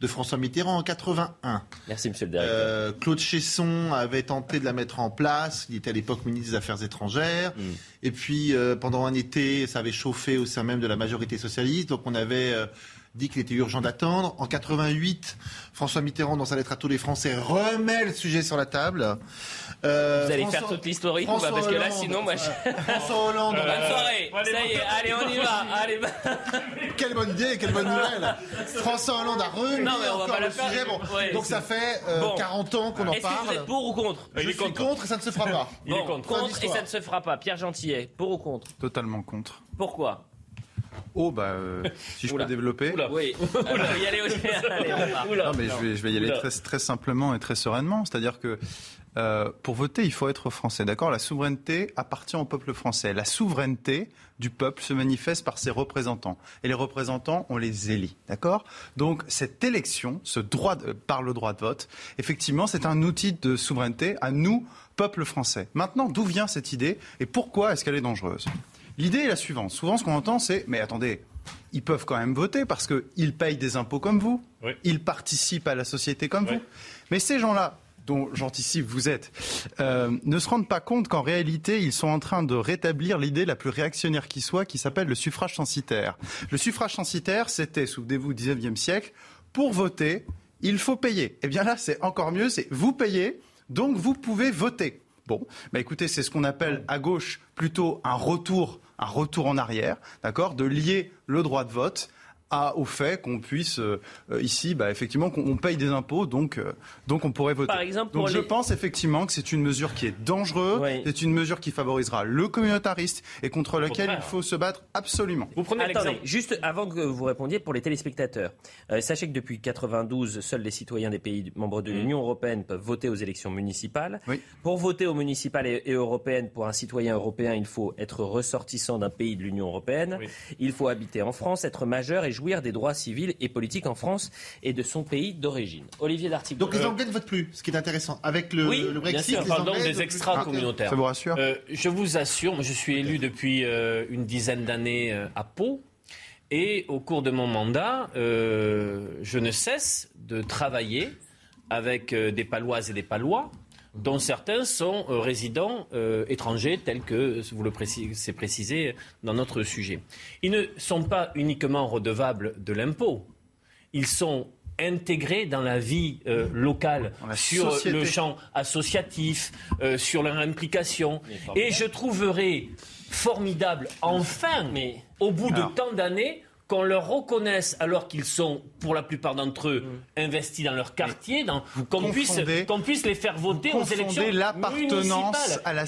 de François Mitterrand en 81. Merci, monsieur le directeur. Euh, Claude Chesson avait tenté de la mettre en place. Il était à l'époque ministre des Affaires étrangères. Mm. Et puis, euh, pendant un été, ça avait chauffé au sein même de la majorité socialiste. Donc, on avait euh, dit qu'il était urgent d'attendre. En 88, François Mitterrand, dans sa lettre à tous les Français, remet le sujet sur la table. Euh, Vous allez faire toute l'histoire ou pas Parce que là, sinon, moi, je... François Hollande. Bonne soirée. Ça y est, allez, on y va. Allez, quelle bonne idée, quelle bonne nouvelle. François Hollande a remis non, mais on encore va pas le sujet. Bon, donc ça fait euh, 40 ans qu'on en Est-ce parle. Que vous êtes pour ou contre Je, suis contre. et ça ne se fera pas. Il est contre. Contre et ça ne se fera pas. Pierre Gentillet, pour ou contre? Totalement contre. Pourquoi? Oh, bah, euh, si je peux développer. Oula. Oui, y aller aussi. non, mais je vais, je vais y aller très, très simplement et très sereinement. C'est-à-dire que euh, pour voter, il faut être français. D'accord? La souveraineté appartient au peuple français. La souveraineté du peuple se manifeste par ses représentants. Et les représentants, on les élit. D'accord? Donc, cette élection, ce droit par le droit de vote, effectivement, c'est un outil de souveraineté à nous, peuple français. Maintenant, d'où vient cette idée? Et pourquoi est-ce qu'elle est dangereuse? L'idée est la suivante. Souvent, ce qu'on entend, c'est mais attendez, ils peuvent quand même voter parce qu'ils payent des impôts comme vous, ils participent à la société comme vous. Mais ces gens-là, dont j'anticipe vous êtes, euh, ne se rendent pas compte qu'en réalité, ils sont en train de rétablir l'idée la plus réactionnaire qui soit, qui s'appelle le suffrage censitaire. Le suffrage censitaire, c'était, souvenez-vous, au XIXe siècle, pour voter, il faut payer. Eh bien là, c'est encore mieux, c'est vous payez, donc vous pouvez voter. Bon, bah écoutez, c'est ce qu'on appelle à gauche plutôt un retour un retour en arrière, d'accord, de lier le droit de vote à, au fait qu'on puisse euh, euh, ici, bah, effectivement, qu'on paye des impôts, donc, euh, donc on pourrait voter. Par exemple, donc je pense effectivement que c'est une mesure qui est dangereuse, c'est une mesure qui favorisera le communautariste et contre laquelle il faut se battre absolument. Vous prenez Attendez, juste avant que vous répondiez pour les téléspectateurs, sachez que depuis 92, seuls les citoyens des pays membres de l'Union européenne peuvent voter aux élections municipales. Pour voter aux municipales et, européennes, pour un citoyen européen, il faut être ressortissant d'un pays de l'Union européenne, il faut habiter en France, être majeur et jouir des droits civils et politiques en France et de son pays d'origine. Olivier Dartigue. Donc les Anglais ne votent plus, ce qui est intéressant. Avec le, oui, le Brexit, bien sûr. les Pardon, Anglais des ne veulent extra plus. communautaires. Ça vous rassure Euh, Je vous assure, je suis élu depuis euh, une dizaine d'années euh, à Pau. Et au cours de mon mandat, euh, je ne cesse de travailler avec euh, des Paloises et des Palois, dont certains sont euh, résidents euh, étrangers, tels que vous le précisez, c'est précisé dans notre sujet. Ils ne sont pas uniquement redevables de l'impôt, ils sont intégrés dans la vie euh, locale, la sur société. le champ associatif, euh, sur leur implication. Et je trouverais formidable, enfin, Mais- au bout Alors. de tant d'années, qu'on leur reconnaisse, alors qu'ils sont, pour la plupart d'entre eux, investis dans leur quartier, qu'on puisse, puisse les faire voter aux élections l'appartenance à la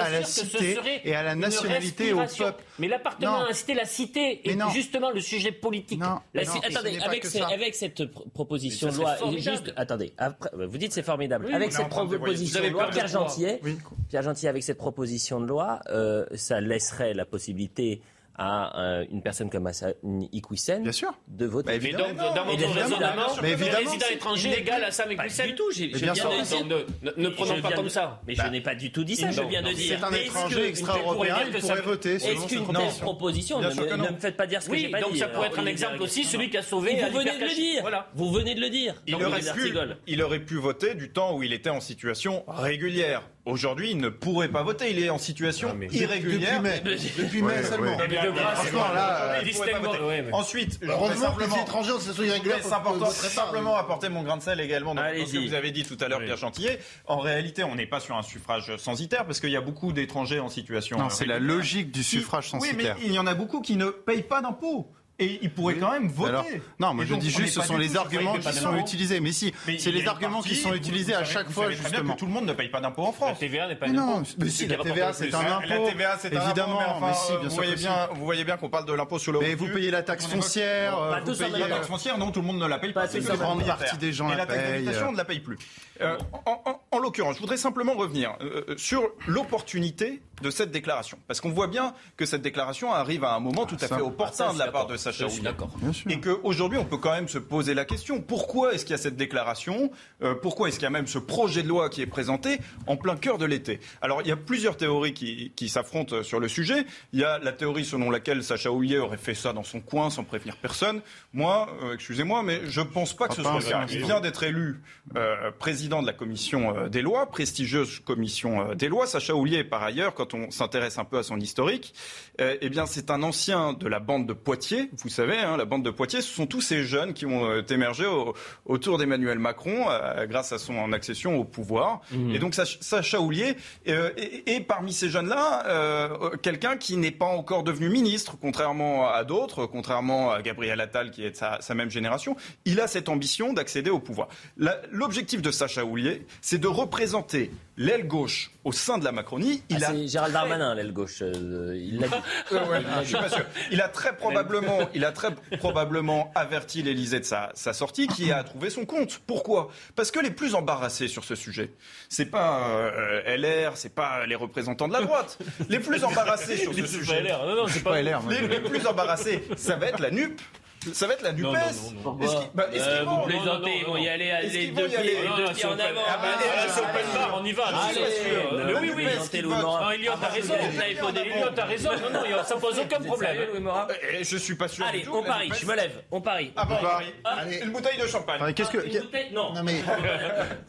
à la cité et à la nationalité, au peuple. Mais l'appartenance à la cité, la cité, est non. justement le sujet politique. Non. La- Non, attendez, avec, cette pr- proposition de loi, juste, attendez, après, vous dites c'est formidable. Oui, avec cette proposition de loi, Pierre Oui. Pierre avec cette proposition de loi, euh, ça laisserait la possibilité à euh, une personne comme Hassan Iquissen Bien sûr. de voter. Bah, Mais évidemment. donc, dans votre évidemment, raisonnement, mais il n'est égale pas- à Sam Pas Equisen du tout, j'ai- je bien viens sûr. de dire. ne, ne- prenons pas comme de- ça. Mais je n'ai pas du tout dit ça, je Non, viens de non, dire. C'est un étranger extra-européen, que pourrait voter selon Est-ce qu'une telle proposition. ne, me- non. ne me faites pas dire ce que j'ai pas donc dit. ça pourrait être un exemple aussi, celui qui a sauvé Vous venez de le dire. Voilà. Vous venez de le dire. Il Donc, aurait, Olivier pu, Dartigol. il aurait pu voter du temps où il était en situation régulière. Aujourd'hui, il ne pourrait pas voter. Il est en situation Ah, mais- irrégulière. Depuis mai, depuis mai Ouais, seulement. mais- Ensuite, je voudrais simplement, c'est important, très simplement apporter mon grain de sel également dans ce que vous avez dit tout à l'heure, Oui. Pierre Chantilly. En réalité, on n'est pas sur un suffrage censitaire parce qu'il y a beaucoup d'étrangers en situation. Non, c'est la logique du suffrage Oui, censitaire. mais il y en a beaucoup qui ne payent pas d'impôts. Et ils pourraient quand même voter. Alors, non, moi je donc, dis juste, ce sont les arguments qui paye sont utilisés. Mais si, Mais c'est les une arguments qui sont utilisés à chaque fois, justement. que tout le monde ne paye pas d'impôts en La France. TVA n'est pas Mais un non, mais si, la TVA, c'est un La impôt. TVA, c'est un Évidemment, impôt, mais, mais si, bien vous sûr voyez que bien, vous voyez bien qu'on parle de l'impôt sur le Mais revenu. vous payez la taxe foncière, euh, payez La même taxe foncière, non, tout le monde ne la paye pas. Les même propriétaires. partie des gens Et la la taxe d'habitation, on ne la paye plus. Euh, en en- en l'occurrence, je voudrais simplement revenir euh, sur l'opportunité de cette déclaration. Parce qu'on voit bien que cette déclaration arrive à un moment tout à ça- fait Ah, opportun ça, je de la part de Sacha sûr. Et qu'aujourd'hui, on peut quand même se poser la question pourquoi est-ce qu'il y a cette déclaration Euh, Pourquoi est-ce qu'il y a même ce projet de loi qui est présenté en plein cœur de l'été? Alors, il y a plusieurs théories qui, qui s'affrontent sur le sujet. Il y a la théorie selon laquelle Sacha Houlier aurait fait ça dans son coin sans prévenir personne. Moi, euh, excusez-moi, mais je pense pas que ce Ah, soit le cas. Il vient d'être élu euh, président de la commission euh, des lois, prestigieuse commission euh, des lois. Sacha Houlier, par ailleurs, quand on s'intéresse un peu à son historique, euh, eh bien, c'est un ancien de la bande de Poitiers. Vous savez, hein, la bande de Poitiers, ce sont tous ces jeunes qui ont euh, émergé au- autour d'Emmanuel Macron euh, grâce à son accession au pouvoir. Et donc, Sach- Sacha Houlier euh, est, est parmi ces jeunes-là euh, quelqu'un qui n'est pas encore devenu ministre, contrairement à d'autres, contrairement à Gabriel Attal qui est de sa, sa même génération. Il a cette ambition d'accéder au pouvoir. L'objectif de Sacha Houlier, c'est de représenter l'aile gauche au sein de la Macronie. Ah, Il a c'est Gérald Darmanin, l'aile gauche. euh, il l'a dit. euh, ouais, je suis pas sûr. Il a très probablement, il a très probablement averti l'Élysée de sa, sa sortie, qui a trouvé son compte. Pourquoi? Parce que les plus embarrassés sur ce sujet, c'est pas euh, LR, c'est pas les représentants de la droite. Les plus embarrassés sur ce C'est pas sujet, LR. Non, pas Pas LR, les, les plus embarrassés, ça va être la NUP. Ça va être la NUPES. Bah, Euh, vous plaisantez, ils vont y aller les deux vont y pieds, en avant. Ah, bah, on y va. Je suis pas Allez, sûr. euh, Mais oui, oui. Non, Elliot, t'as raison. Là, il faut des Elliot, t'as raison. Non, non, ça pose aucun problème. Eh, Je suis pas sûr. Allez, on La parie, NUPES- je me lève, on parie. Ah parie. Une bouteille de champagne. Qu'est-ce que. Une bouteille Non, Non mais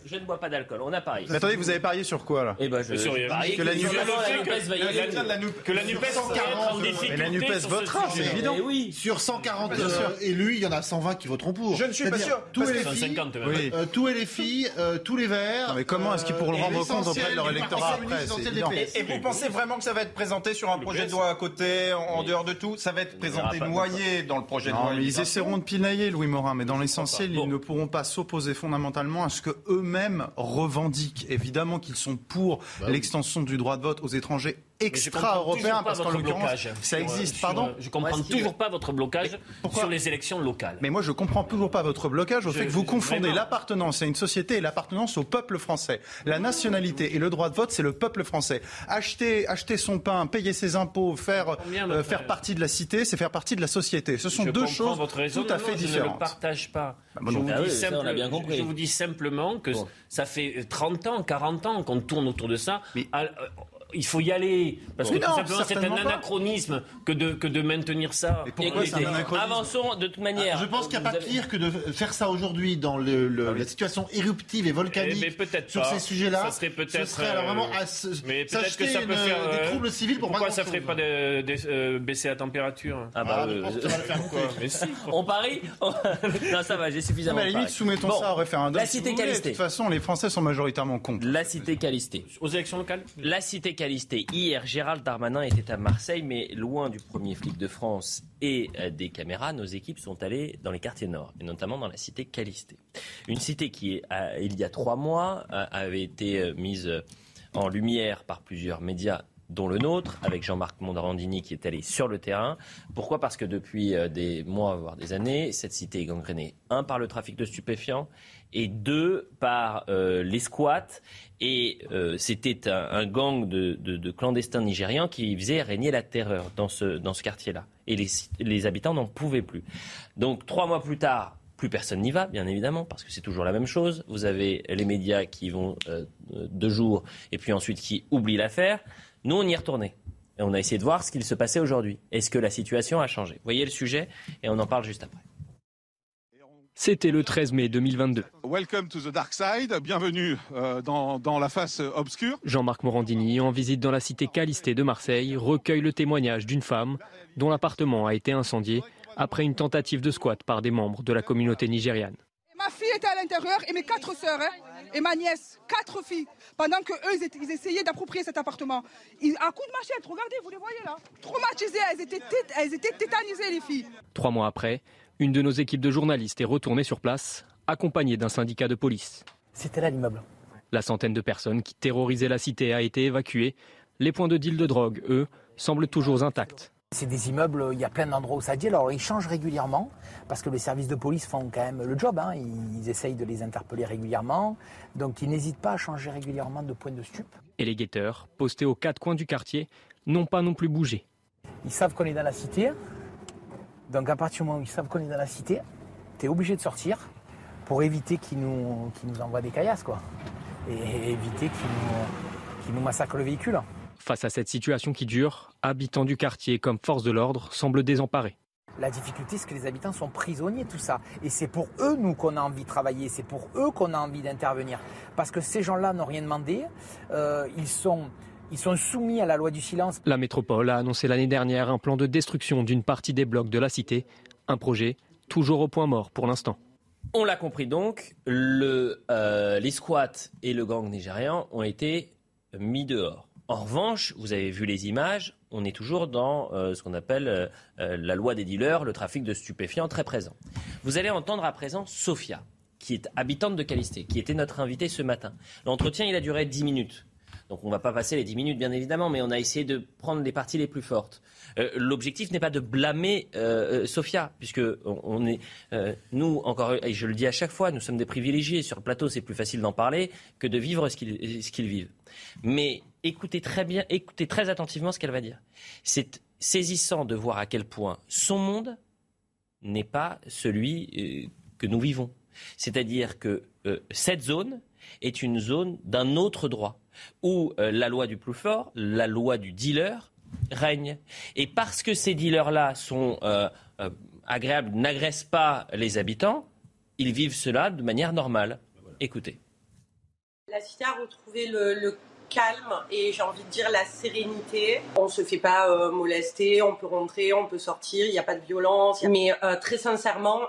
je ne bois pas d'alcool, on a parié. Mais attendez, vous avez parié sur quoi là Eh ben, je Sur Que la NUPES- va y La aller. Que la NUPES votera, c'est évident. Eh oui. sur 140 euh, élus, il y en a 120 qui voteront pour. Je ne suis pas sûr, Tous parce les que- filles, 150 même. Oui. euh, tous les filles, euh, tous les verts. Non, mais comment est-ce qu'ils pourront le euh, rendre compte auprès de leur électorat après, Et, et vous pensez vraiment que ça va être présenté sur un projet de loi à côté, en, en dehors de tout? Ça va être présenté noyé dans le projet de loi. Mais ils essaieront de pinailler Louis Morin, mais dans l'essentiel, ils ne pourront pas s'opposer fondamentalement à ce que eux-mêmes revendiquent. Évidemment qu'ils sont pour l'extension du droit de vote aux étrangers extra-européen, parce qu'en l'occurrence, ça existe. Pardon Je comprends toujours pas votre blocage sur les élections locales. Mais moi, je comprends toujours pas votre blocage au fait que vous confondez l'appartenance à une société et l'appartenance au peuple français. La nationalité et le droit de vote, c'est le peuple français. Acheter, acheter son pain, payer ses impôts, faire, euh, faire partie de la cité, c'est faire partie de la société. Ce sont deux choses tout à fait différentes. Je ne le partage pas. Bah, je, vous dis je, vous dis simplement que ça fait 30 ans, 40 ans qu'on tourne autour de ça. Mais il faut y aller. Parce que tout simplement, c'est un anachronisme que de, que de maintenir ça. avançons de toute manière. Je pense qu'il n'y a pas pire que de faire ça aujourd'hui dans le, ah la situation éruptive et volcanique eh, sur ces sujets-là. Ça serait peut-être. Ce serait alors vraiment à mais peut-être que ça peut faire des euh, troubles civils pour Pourquoi ça ne ferait pas euh, baisser la température Ah bah, ah, euh, je pense que faire mais si, On parie Non, ça va, j'ai suffisamment. Mais à la limite, soumettons ça au référendum. La cité calistée. De toute façon, les Français sont majoritairement contre. La cité calistée. Aux élections locales La cité Hier, Gérald Darmanin était à Marseille, mais loin du premier flic de France et euh, des caméras, nos équipes sont allées dans les quartiers nord, et notamment dans la cité Calisté. Une cité qui, il y a trois mois, avait été euh, mise en lumière par plusieurs médias dont le nôtre, avec Jean-Marc Mondarandini qui est allé sur le terrain. Pourquoi? Parce que depuis euh, des mois, voire des années, cette cité est gangrénée, un, par le trafic de stupéfiants, et deux, par les squats et euh, c'était un, gang de, clandestins nigérians qui faisait régner la terreur dans ce, dans ce quartier-là. Et les, habitants n'en pouvaient plus. Donc trois mois plus tard, plus personne n'y va, bien évidemment, parce que c'est toujours la même chose. Vous avez les médias qui vont euh, deux jours et puis ensuite qui oublient l'affaire. Nous, on y est retourné. Et on a essayé de voir ce qu'il se passait aujourd'hui. Est-ce que la situation a changé? Vous voyez le sujet et on en parle juste après. C'était le 13 mai 2022. Welcome to the dark side, bienvenue euh, dans, la face obscure. Jean-Marc Morandini, en visite dans la cité Calisté de Marseille, recueille le témoignage d'une femme dont l'appartement a été incendié après une tentative de squat par des membres de la communauté nigériane. Ma fille était à l'intérieur et mes quatre sœurs hein, et ma nièce, quatre filles, pendant que eux ils essayaient d'approprier cet appartement. à coup de machette, regardez, vous les voyez là, traumatisées, elles étaient, elles étaient tétanisées les filles. Trois mois après, une de nos équipes de journalistes est retournée sur place, accompagnée d'un syndicat de police. C'était là l'immeuble. La centaine de personnes qui terrorisaient la cité a été évacuée. Les points de deal de drogue, eux, semblent toujours intacts. C'est des immeubles, il y a plein d'endroits où ça dit. Alors ils changent régulièrement parce que les services de police font quand même le job. Hein. Ils essayent de les interpeller régulièrement. Donc ils n'hésitent pas à changer régulièrement de point de stup. Et les guetteurs, postés aux quatre coins du quartier, n'ont pas non plus bougé. Ils savent qu'on est dans la cité. Donc à partir du moment où ils savent qu'on est dans la cité, tu es obligé de sortir pour éviter qu'ils nous, nous envoient des caillasses, quoi. Et éviter qu'ils nous, nous massacrent le véhicule. Face à cette situation qui dure, habitants du quartier comme force de l'ordre semblent désemparés. La difficulté, c'est que les habitants sont prisonniers de tout ça. Et c'est pour eux, nous, qu'on a envie de travailler. C'est pour eux qu'on a envie d'intervenir. Parce que ces gens-là n'ont rien demandé. Euh, ils sont ils sont soumis à la loi du silence. La métropole a annoncé l'année dernière un plan de destruction d'une partie des blocs de la cité. Un projet toujours au point mort pour l'instant. On l'a compris donc, le, euh, les squats et le gang nigérian ont été mis dehors. En revanche, vous avez vu les images, on est toujours dans euh, ce qu'on appelle euh, la loi des dealers, le trafic de stupéfiants très présent. Vous allez entendre à présent Sophia, qui est habitante de Calisté, qui était notre invitée ce matin. L'entretien, il a duré 10 minutes. Donc on ne va pas passer les 10 minutes, bien évidemment, mais on a essayé de prendre les parties les plus fortes. Euh, l'objectif n'est pas de blâmer euh, euh, Sophia, puisque on, est, nous, encore, et je le dis à chaque fois, nous sommes des privilégiés. Sur le plateau, c'est plus facile d'en parler que de vivre ce qu'ils vivent. Mais écoutez très bien, écoutez très attentivement ce qu'elle va dire. C'est saisissant de voir à quel point son monde n'est pas celui que nous vivons. C'est-à-dire que cette zone est une zone d'un autre droit où euh, la loi du plus fort, la loi du dealer, règne. Et parce que ces dealers-là sont euh, euh, agréables, n'agressent pas les habitants, ils vivent cela de manière normale. Écoutez. La cité a retrouvé le, calme et j'ai envie de dire la sérénité. On ne se fait pas molester, on peut rentrer, on peut sortir, il n'y a pas de violence. Mais très sincèrement,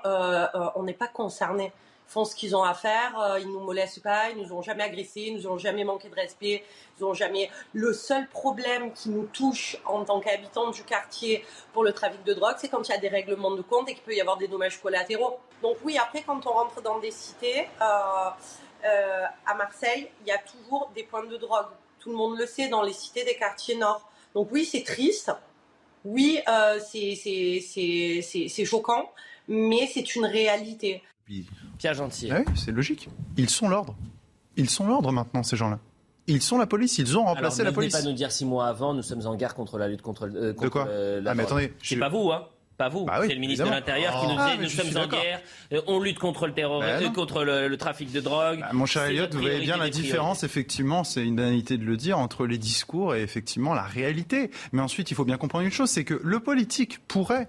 on n'est pas concerné font ce qu'ils ont à faire, euh, ils nous molestent pas, ils nous ont jamais agressés, ils nous ont jamais manqué de respect, ils ont jamais. Le seul problème qui nous touche en tant qu'habitants du quartier pour le trafic de drogue, c'est quand il y a des règlements de compte et qu'il peut y avoir des dommages collatéraux. Donc oui, après quand on rentre dans des cités, euh, euh, à Marseille, il y a toujours des points de drogue. Tout le monde le sait dans les cités des quartiers nord. Donc oui, c'est triste. Oui, euh, c'est choquant, mais c'est une réalité. Pierre Gentil. Ah oui, c'est logique. Ils sont l'ordre. Ils sont l'ordre maintenant, ces gens-là. Ils sont la police, ils ont remplacé Alors, la police. pas nous dire six mois avant, nous sommes en guerre contre la lutte contre, euh, contre De quoi euh, la Ah, mais drogue. attendez, C'est je- pas vous, hein pas vous, Bah oui, c'est le ministre de l'Intérieur qui nous Ah, disait mais nous sommes en guerre, euh, on lutte contre le terrorisme, Bah non. contre le, le trafic de drogue. Ah, Mon cher Elliot, vous voyez bien la différence, effectivement, c'est une banalité de le dire, entre les discours et effectivement la réalité. Mais ensuite, il faut bien comprendre une chose, c'est que le politique pourrait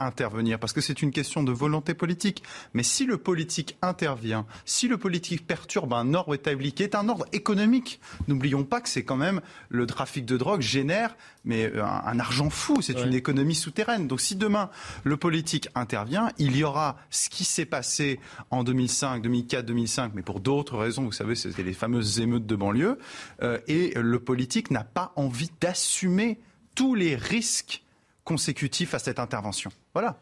intervenir, parce que c'est une question de volonté politique. Mais si le politique intervient, si le politique perturbe un ordre établi, qui est un ordre économique, n'oublions pas que c'est quand même le trafic de drogue génère mais euh, un, un argent fou, c'est une économie souterraine. Donc si demain le politique intervient, il y aura ce qui s'est passé en 2005, 2004, 2005, mais pour d'autres raisons, vous savez, c'était les fameuses émeutes de banlieue, euh, et le politique n'a pas envie d'assumer tous les risques consécutifs à cette intervention. Voilà.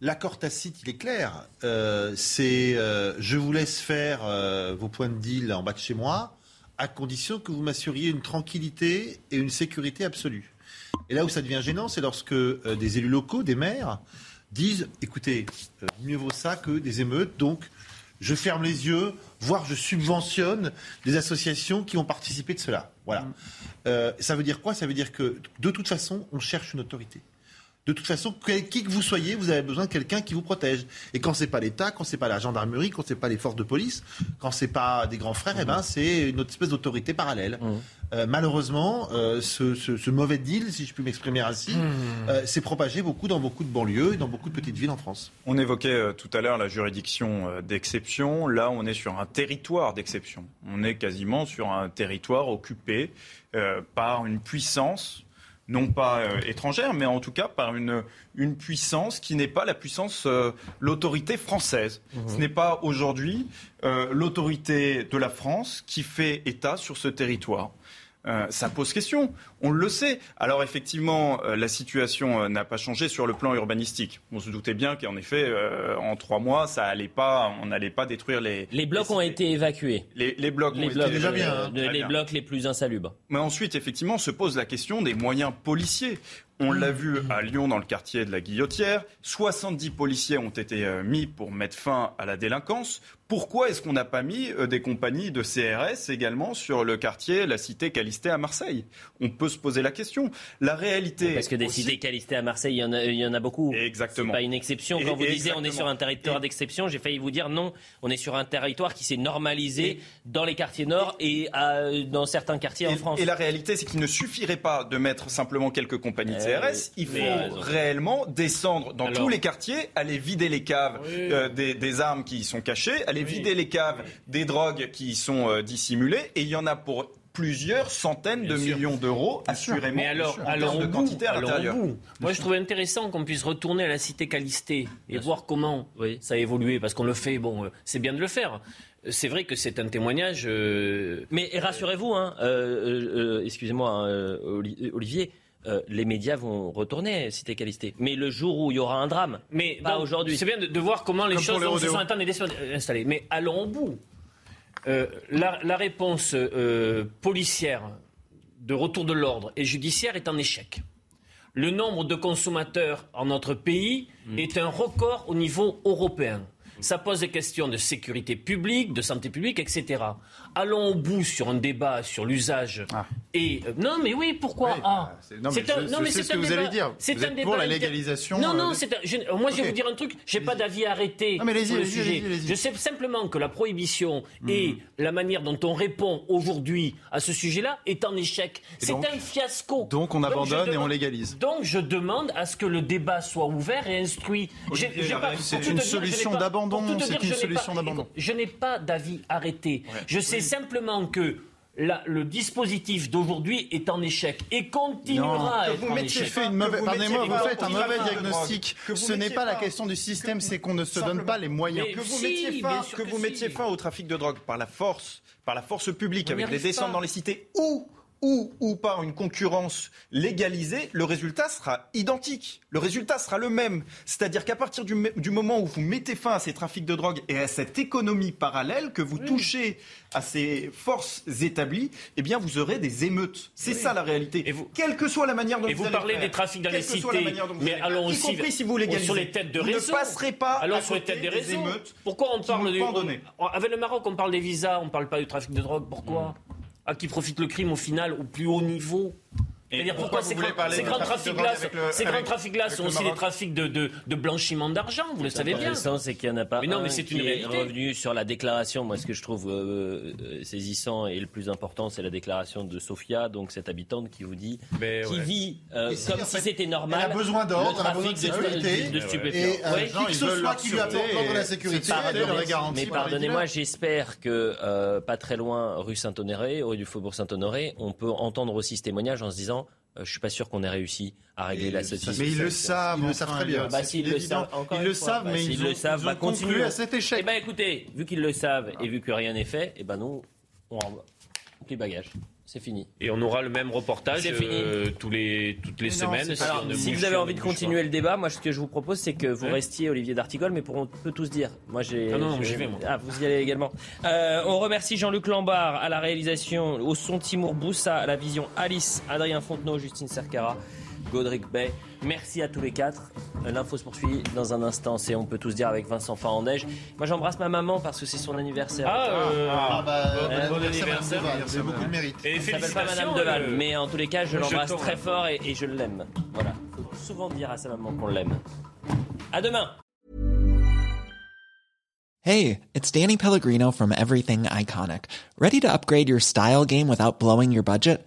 L'accord tacite, il est clair. Euh, c'est euh, je vous laisse faire euh, vos points de deal en bas de chez moi, à condition que vous m'assuriez une tranquillité et une sécurité absolue. Et là où ça devient gênant, c'est lorsque euh, des élus locaux, des maires, disent écoutez, euh, mieux vaut ça que des émeutes, donc je ferme les yeux, voire je subventionne des associations qui ont participé de cela. Voilà. Euh, ça veut dire quoi? Ça veut dire que de toute façon, on cherche une autorité. De toute façon, quel- qui que vous soyez, vous avez besoin de quelqu'un qui vous protège. Et quand c'est pas l'État, quand c'est pas la gendarmerie, quand c'est pas les forces de police, quand c'est pas des grands frères, eh ben c'est une autre espèce d'autorité parallèle. Euh, malheureusement, euh, ce, ce- ce mauvais deal, si je puis m'exprimer ainsi, euh, s'est propagé beaucoup dans beaucoup de banlieues et dans beaucoup de petites villes en France. On évoquait tout à l'heure la juridiction d'exception. Là, on est sur un territoire d'exception. On est quasiment sur un territoire occupé par une puissance, non pas euh, étrangère, mais en tout cas par une, une puissance qui n'est pas la puissance, euh, l'autorité française. Ce n'est pas aujourd'hui euh, l'autorité de la France qui fait État sur ce territoire. Euh, ça pose question. On le sait. Alors effectivement, euh, la situation euh, n'a pas changé sur le plan urbanistique. On se doutait bien qu'en effet, en trois mois, ça allait pas, on n'allait pas détruire les. Les blocs ont été évacués. Les, les blocs Les ont blocs, été évacués. de- Très les bien. blocs les plus insalubres. Mais ensuite, effectivement, se pose la question des moyens policiers. On l'a vu à Lyon, dans le quartier de la Guillotière. 70 policiers ont été euh, mis pour mettre fin à la délinquance. Pourquoi est-ce qu'on n'a pas mis euh, des compagnies de CRS également sur le quartier, la cité Calisté à Marseille? On peut se poser la question. La réalité. Parce que des aussi- cités qualistées à Marseille, il y en a, il y en a beaucoup. Exactement. Pas une exception. Quand Et- vous disiez on est sur un territoire d'exception, j'ai failli vous dire non, on est sur un territoire qui s'est normalisé dans les quartiers nord et à- dans certains quartiers en France. Et la réalité, c'est qu'il ne suffirait pas de mettre simplement quelques compagnies de Euh, CRS. Il faut réellement descendre dans Alors- tous les quartiers, aller vider les caves euh, des, des armes qui y sont cachées, aller vider les caves des drogues qui y sont euh, dissimulées. Et il y en a pour plusieurs centaines de sûr. millions d'euros, assurément, Mais alors, en alors termes de bout, quantité à l'intérieur. Moi, je trouvais intéressant qu'on puisse retourner à la cité Calistée et voir comment ça a évolué, parce qu'on le fait. Bon, euh, c'est bien de le faire. C'est vrai que c'est un témoignage. euh, Mais rassurez-vous, hein, euh, euh, euh, excusez-moi, hein, euh, Oli- Olivier. Euh, les médias vont retourner cité Calisté. Mais le jour où il y aura un drame, Mais pas aujourd'hui. C'est bien de, de voir comment les Comme choses les se sont installées. Mais allons au bout. Euh, la, la réponse euh, policière de retour de l'ordre et judiciaire est en échec. Le nombre de consommateurs en notre pays Mm. est un record au niveau européen. Ça pose des questions de sécurité publique, de santé publique, etc. Allons au bout sur un débat sur l'usage. Et euh, non, mais oui, pourquoi ah, c'est- non, mais c'est un- je- non, je mais sais c'est ce que un vous débat- allez dire. c'est Vous un êtes débat pour la légalisation, Non, non, euh, c'est un- je- moi je vais vous dire un truc. J'ai pas d'avis arrêté Non, mais sur le sujet. allez-y, allez-y. Je sais simplement que la prohibition Mhm. et la manière dont on répond aujourd'hui à ce sujet-là est en échec. Et C'est donc- un fiasco. Donc on abandonne et on légalise. Donc je demande à ce que le débat soit ouvert et instruit. J'ai- Olivier, j'ai pas- c'est une solution d'abandon, c'est une solution d'abandon. Je n'ai pas d'avis arrêté. Je sais simplement que la- le dispositif d'aujourd'hui est en échec et continuera à être vous en échec. fait une mauvaise, Que vous pardonnez-moi, mettiez vous faites un au mauvais diagnostic. Ce n'est pas la question du système, c'est qu'on ne se donne pas les moyens. que vous si, mettiez fin, que que vous si. mettiez fin au trafic de drogue par la force, par la force publique, On avec les arrive descentes pas. dans les cités ou ou, ou par une concurrence légalisée, le résultat sera identique. Le résultat sera le même. C'est-à-dire qu'à partir du, du, moment où vous mettez fin à ces trafics de drogue et à cette économie parallèle, que vous touchez à ces forces établies, eh bien vous aurez des émeutes. C'est ça la réalité. Et vous, Quelle que soit la manière dont et vous, vous parlez faire, des trafics dans les cités, mais allons aussi compris si vous légalisez. sur les têtes de réseau. ne passerez pas allons à sur les têtes des des réseaux. émeutes Pourquoi on parle on- Avec le Maroc, on parle des visas, on ne parle pas du trafic de drogue. Pourquoi? À qui profite le crime au final au plus haut niveau c'est-à-dire pourquoi pourquoi ces grands, parler ces de grands trafic de trafics-là, drogue avec le- ces grands sont le aussi des trafics de, de, de blanchiment d'argent, vous le savez bien. intéressant, c'est qu'il n'y en a pas Mais non, un mais c'est qui une est réalité. revenu sur la déclaration. Moi, ce que je trouve euh, euh, saisissant et le plus important, c'est la déclaration de Sofia, donc cette habitante qui vous dit, Mais qui ouais. vit euh, si, comme en si c'était normal. elle a besoin d'ordre, le elle a besoin trafic de sécurité. de, stupéfiants. Et euh, Ouais. qui que ce soit qui lui apporte l'ordre de la sécurité, mais pardonnez-moi, j'espère que pas très loin, rue Saint-Honoré, rue du Faubourg Saint-Honoré, on peut entendre aussi ce témoignage en se disant. Euh, je suis pas sûr qu'on ait réussi à régler la situation. Mais ils le savent, Ils le savent très bien. Bah, s'ils le évident. savent, Ils le savent, bah, mais ils le savent, ils bah, ont conclu continuons. à cet échec. Eh ben écoutez, vu qu'ils le savent et vu que rien n'est fait, eh ben nous, on. Plie bagage. C'est fini. Et on aura le même reportage euh, tous les, toutes les Mais semaines. une si vous avez envie de continuer le débat, moi ce que je vous propose c'est que vous Ouais. restiez Olivier d'Artigol, mais pour on peut tous dire. Moi j'ai. Ah non, non, j'y vais, moi. Ah vous y allez également. Euh, on remercie Jean-Luc Lambard à la réalisation, au son Timour Boussa, à la vision Alice, Adrien Fontenot, Justine Cercara, Godric Bay. Merci à tous les quatre. Euh, L'info se poursuit dans un instant. C'est on peut tous dire avec Vincent Farandège. Moi j'embrasse ma maman parce que c'est son anniversaire. Ah, euh, Ah bah, Euh, bon bon anniversaire, avez beaucoup de mérite. Et Elle s'appelle pas Madame Deval, euh, mais en tous les cas, je le l'embrasse très fort et, et je l'aime. Voilà. Faut souvent dire à sa maman qu'on l'aime. À demain. Hey, it's Danny Pellegrino from Everything Iconic. Ready to upgrade your style game without blowing your budget?